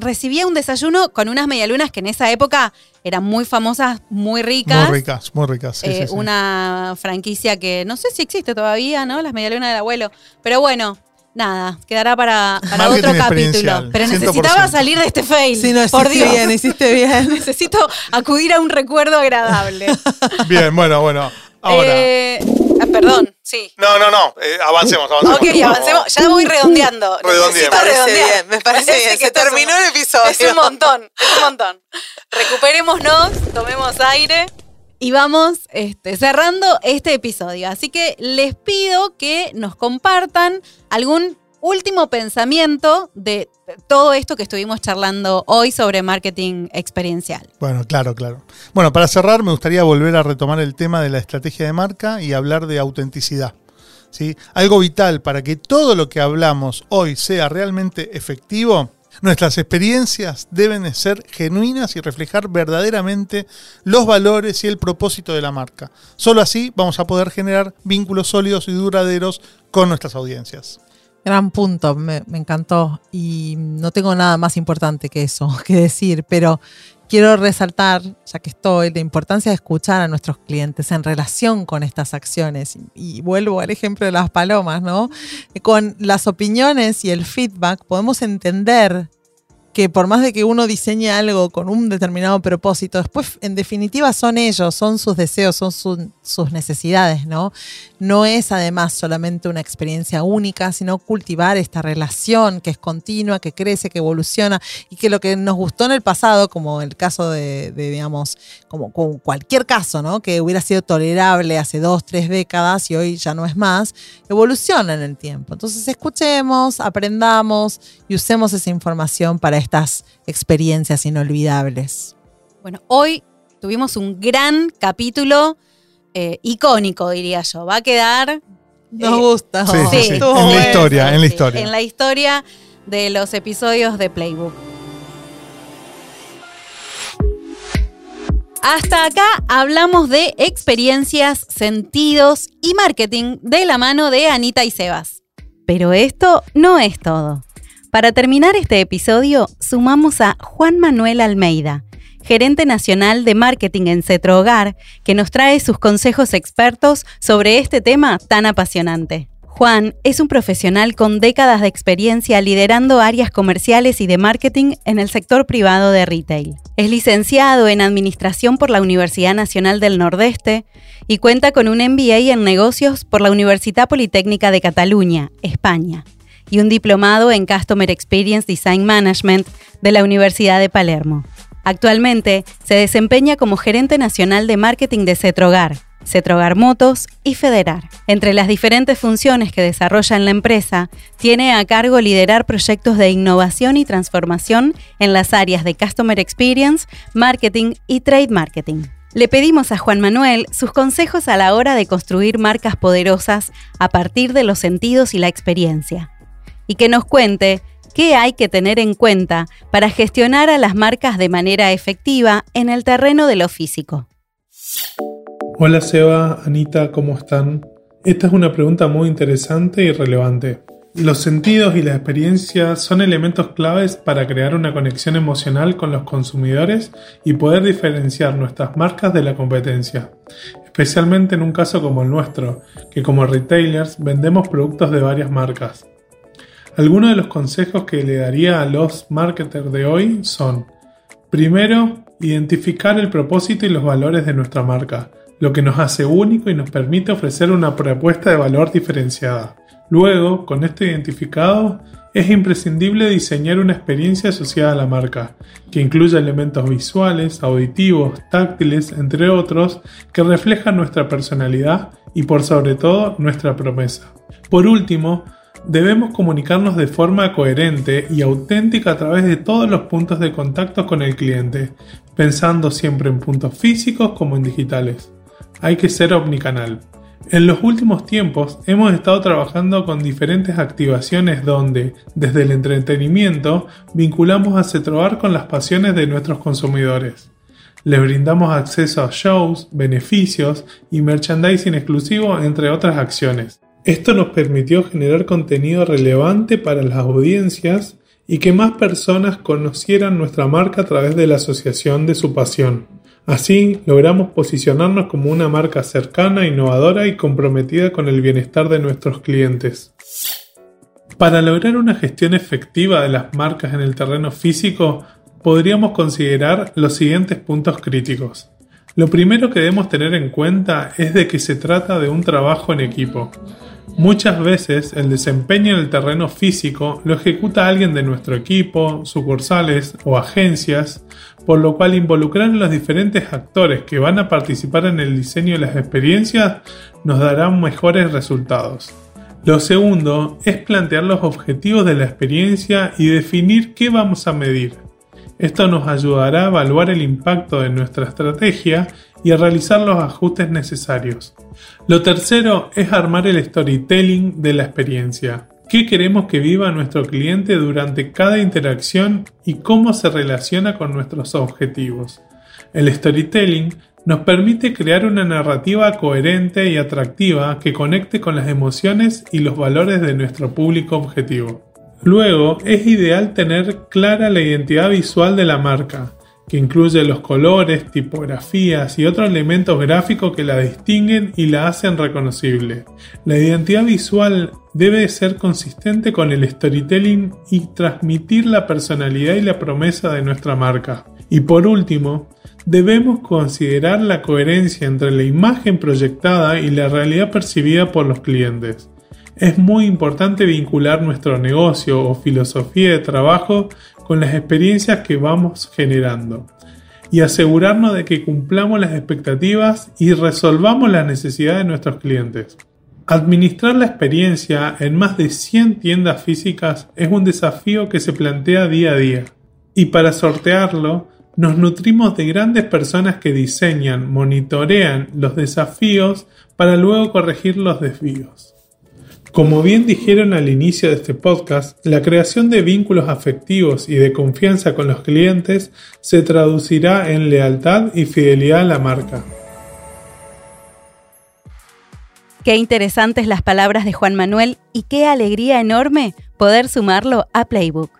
recibía un desayuno con unas medialunas que en esa época eran muy famosas, muy ricas. Muy ricas, muy ricas. sí, Eh, sí, sí. Una franquicia que no sé si existe todavía, ¿no? Las medialunas del abuelo. Pero bueno, nada, quedará para, para otro capítulo. Pero 100%. necesitaba salir de este fail. Sí, no, por Dios. bien, hiciste bien. Necesito acudir a un recuerdo agradable. Bien, bueno, bueno. Ahora. Eh, ah, perdón, sí. no, no, no. eh, avancemos, avancemos. Ok, avancemos. Ya voy redondeando. Redondeemos. Necesito Me parece redondear. bien, me parece bien. que Se terminó un- el episodio. Es un montón, es un montón. Recuperémonos, tomemos aire y vamos este, cerrando este episodio. Así que les pido que nos compartan algún último pensamiento de todo esto que estuvimos charlando hoy sobre marketing experiencial. Bueno, claro, claro. Bueno, para cerrar, me gustaría volver a retomar el tema de la estrategia de marca y hablar de autenticidad. ¿sí? Algo vital para que todo lo que hablamos hoy sea realmente efectivo. Nuestras experiencias deben de ser genuinas y reflejar verdaderamente los valores y el propósito de la marca. Solo así vamos a poder generar vínculos sólidos y duraderos con nuestras audiencias. Gran punto, me encantó. Y no tengo nada más importante que eso que decir, pero quiero resaltar, ya que estoy, la importancia de escuchar a nuestros clientes en relación con estas acciones. Y vuelvo al ejemplo de las palomas, ¿no? Con las opiniones y el feedback podemos entender que por más de que uno diseñe algo con un determinado propósito, después en definitiva son ellos, son sus deseos, son su- sus necesidades, ¿no? No es además solamente una experiencia única, sino cultivar esta relación que es continua, que crece, que evoluciona y que lo que nos gustó en el pasado, como el caso de, digamos, como, como cualquier caso, ¿no? Que hubiera sido tolerable hace dos, tres décadas y hoy ya no es más, evoluciona en el tiempo. Entonces escuchemos, aprendamos y usemos esa información para estas experiencias inolvidables. Bueno, hoy tuvimos un gran capítulo eh, icónico, diría yo. Va a quedar. Nos eh, gusta. Sí, sí, sí. En la historia, en la sí, historia. En la historia de los episodios de Playbook. Hasta acá hablamos de experiencias, sentidos y marketing de la mano de Anita y Sebas. Pero esto no es todo. Para terminar este episodio, sumamos a Juan Manuel Almeida, gerente nacional de marketing en Cetro Hogar, que nos trae sus consejos expertos sobre este tema tan apasionante. Juan es un profesional con décadas de experiencia liderando áreas comerciales y de marketing en el sector privado de retail. Es licenciado en Administración por la Universidad Nacional del Nordeste y cuenta con un MBA en negocios por la Universidad Politécnica de Cataluña, España, y un diplomado en Customer Experience Design Management de la Universidad de Palermo. Actualmente se desempeña como gerente nacional de marketing de Cetrogar, Cetrogar Motos y Federar. Entre las diferentes funciones que desarrolla en la empresa, tiene a cargo liderar proyectos de innovación y transformación en las áreas de Customer Experience, Marketing y Trade Marketing. Le pedimos a Juan Manuel sus consejos a la hora de construir marcas poderosas a partir de los sentidos y la experiencia. Y que nos cuente qué hay que tener en cuenta para gestionar a las marcas de manera efectiva en el terreno de lo físico. Hola Seba, Anita, ¿cómo están? Esta es una pregunta muy interesante y relevante. Los sentidos y las experiencias son elementos claves para crear una conexión emocional con los consumidores y poder diferenciar nuestras marcas de la competencia, especialmente en un caso como el nuestro, que como retailers vendemos productos de varias marcas. Algunos de los consejos que le daría a los marketers de hoy son, primero, identificar el propósito y los valores de nuestra marca, lo que nos hace único y nos permite ofrecer una propuesta de valor diferenciada. Luego, con esto identificado, es imprescindible diseñar una experiencia asociada a la marca, que incluya elementos visuales, auditivos, táctiles, entre otros, que reflejan nuestra personalidad y por sobre todo nuestra promesa. Por último, debemos comunicarnos de forma coherente y auténtica a través de todos los puntos de contacto con el cliente, pensando siempre en puntos físicos como en digitales. Hay que ser omnicanal. En los últimos tiempos hemos estado trabajando con diferentes activaciones donde, desde el entretenimiento, vinculamos a Cetroar con las pasiones de nuestros consumidores. Les brindamos acceso a shows, beneficios y merchandising exclusivo, entre otras acciones. Esto nos permitió generar contenido relevante para las audiencias y que más personas conocieran nuestra marca a través de la asociación de su pasión. Así logramos posicionarnos como una marca cercana, innovadora y comprometida con el bienestar de nuestros clientes. Para lograr una gestión efectiva de las marcas en el terreno físico, podríamos considerar los siguientes puntos críticos. Lo primero que debemos tener en cuenta es de que se trata de un trabajo en equipo. Muchas veces el desempeño en el terreno físico lo ejecuta alguien de nuestro equipo, sucursales o agencias, por lo cual involucrar a los diferentes actores que van a participar en el diseño de las experiencias nos dará mejores resultados. Lo segundo es plantear los objetivos de la experiencia y definir qué vamos a medir. Esto nos ayudará a evaluar el impacto de nuestra estrategia y a realizar los ajustes necesarios. Lo tercero es armar el storytelling de la experiencia. ¿Qué queremos que viva nuestro cliente durante cada interacción y cómo se relaciona con nuestros objetivos? El storytelling nos permite crear una narrativa coherente y atractiva que conecte con las emociones y los valores de nuestro público objetivo. Luego, es ideal tener clara la identidad visual de la marca, que incluye los colores, tipografías y otros elementos gráficos que la distinguen y la hacen reconocible. La identidad visual debe ser consistente con el storytelling y transmitir la personalidad y la promesa de nuestra marca. Y por último, debemos considerar la coherencia entre la imagen proyectada y la realidad percibida por los clientes. Es muy importante vincular nuestro negocio o filosofía de trabajo con las experiencias que vamos generando y asegurarnos de que cumplamos las expectativas y resolvamos las necesidades de nuestros clientes. Administrar la experiencia en más de 100 tiendas físicas es un desafío que se plantea día a día. Y para sortearlo, nos nutrimos de grandes personas que diseñan, monitorean los desafíos para luego corregir los desvíos. Como bien dijeron al inicio de este podcast, la creación de vínculos afectivos y de confianza con los clientes se traducirá en lealtad y fidelidad a la marca. Qué interesantes las palabras de Juan Manuel y qué alegría enorme poder sumarlo a Playbook.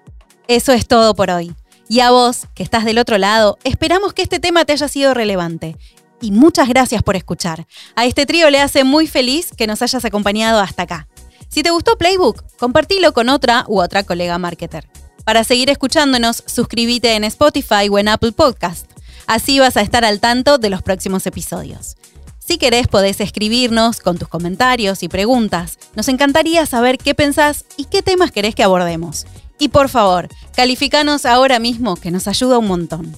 Eso es todo por hoy. Y a vos, que estás del otro lado, esperamos que este tema te haya sido relevante. Y muchas gracias por escuchar. A este trío le hace muy feliz que nos hayas acompañado hasta acá. Si te gustó Playbook, compartilo con otra u otra colega marketer. Para seguir escuchándonos, suscríbete en Spotify o en Apple Podcast. Así vas a estar al tanto de los próximos episodios. Si querés, podés escribirnos con tus comentarios y preguntas. Nos encantaría saber qué pensás y qué temas querés que abordemos. Y por favor, calificanos ahora mismo, que nos ayuda un montón.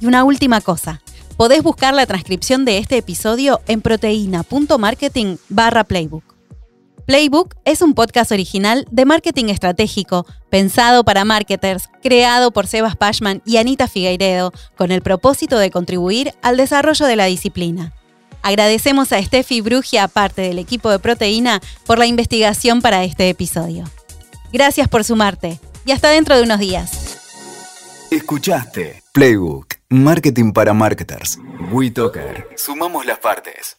Y una última cosa. Podés buscar la transcripción de este episodio en proteína.marketing barra playbook. Playbook es un podcast original de marketing estratégico, pensado para marketers, creado por Sebas Pashman y Anita Figueiredo, con el propósito de contribuir al desarrollo de la disciplina. Agradecemos a Steffi Brugia, parte del equipo de Proteína, por la investigación para este episodio. Gracias por sumarte y hasta dentro de unos días. Escuchaste Playbook, Marketing para Marketers. WeToker. Sumamos las partes.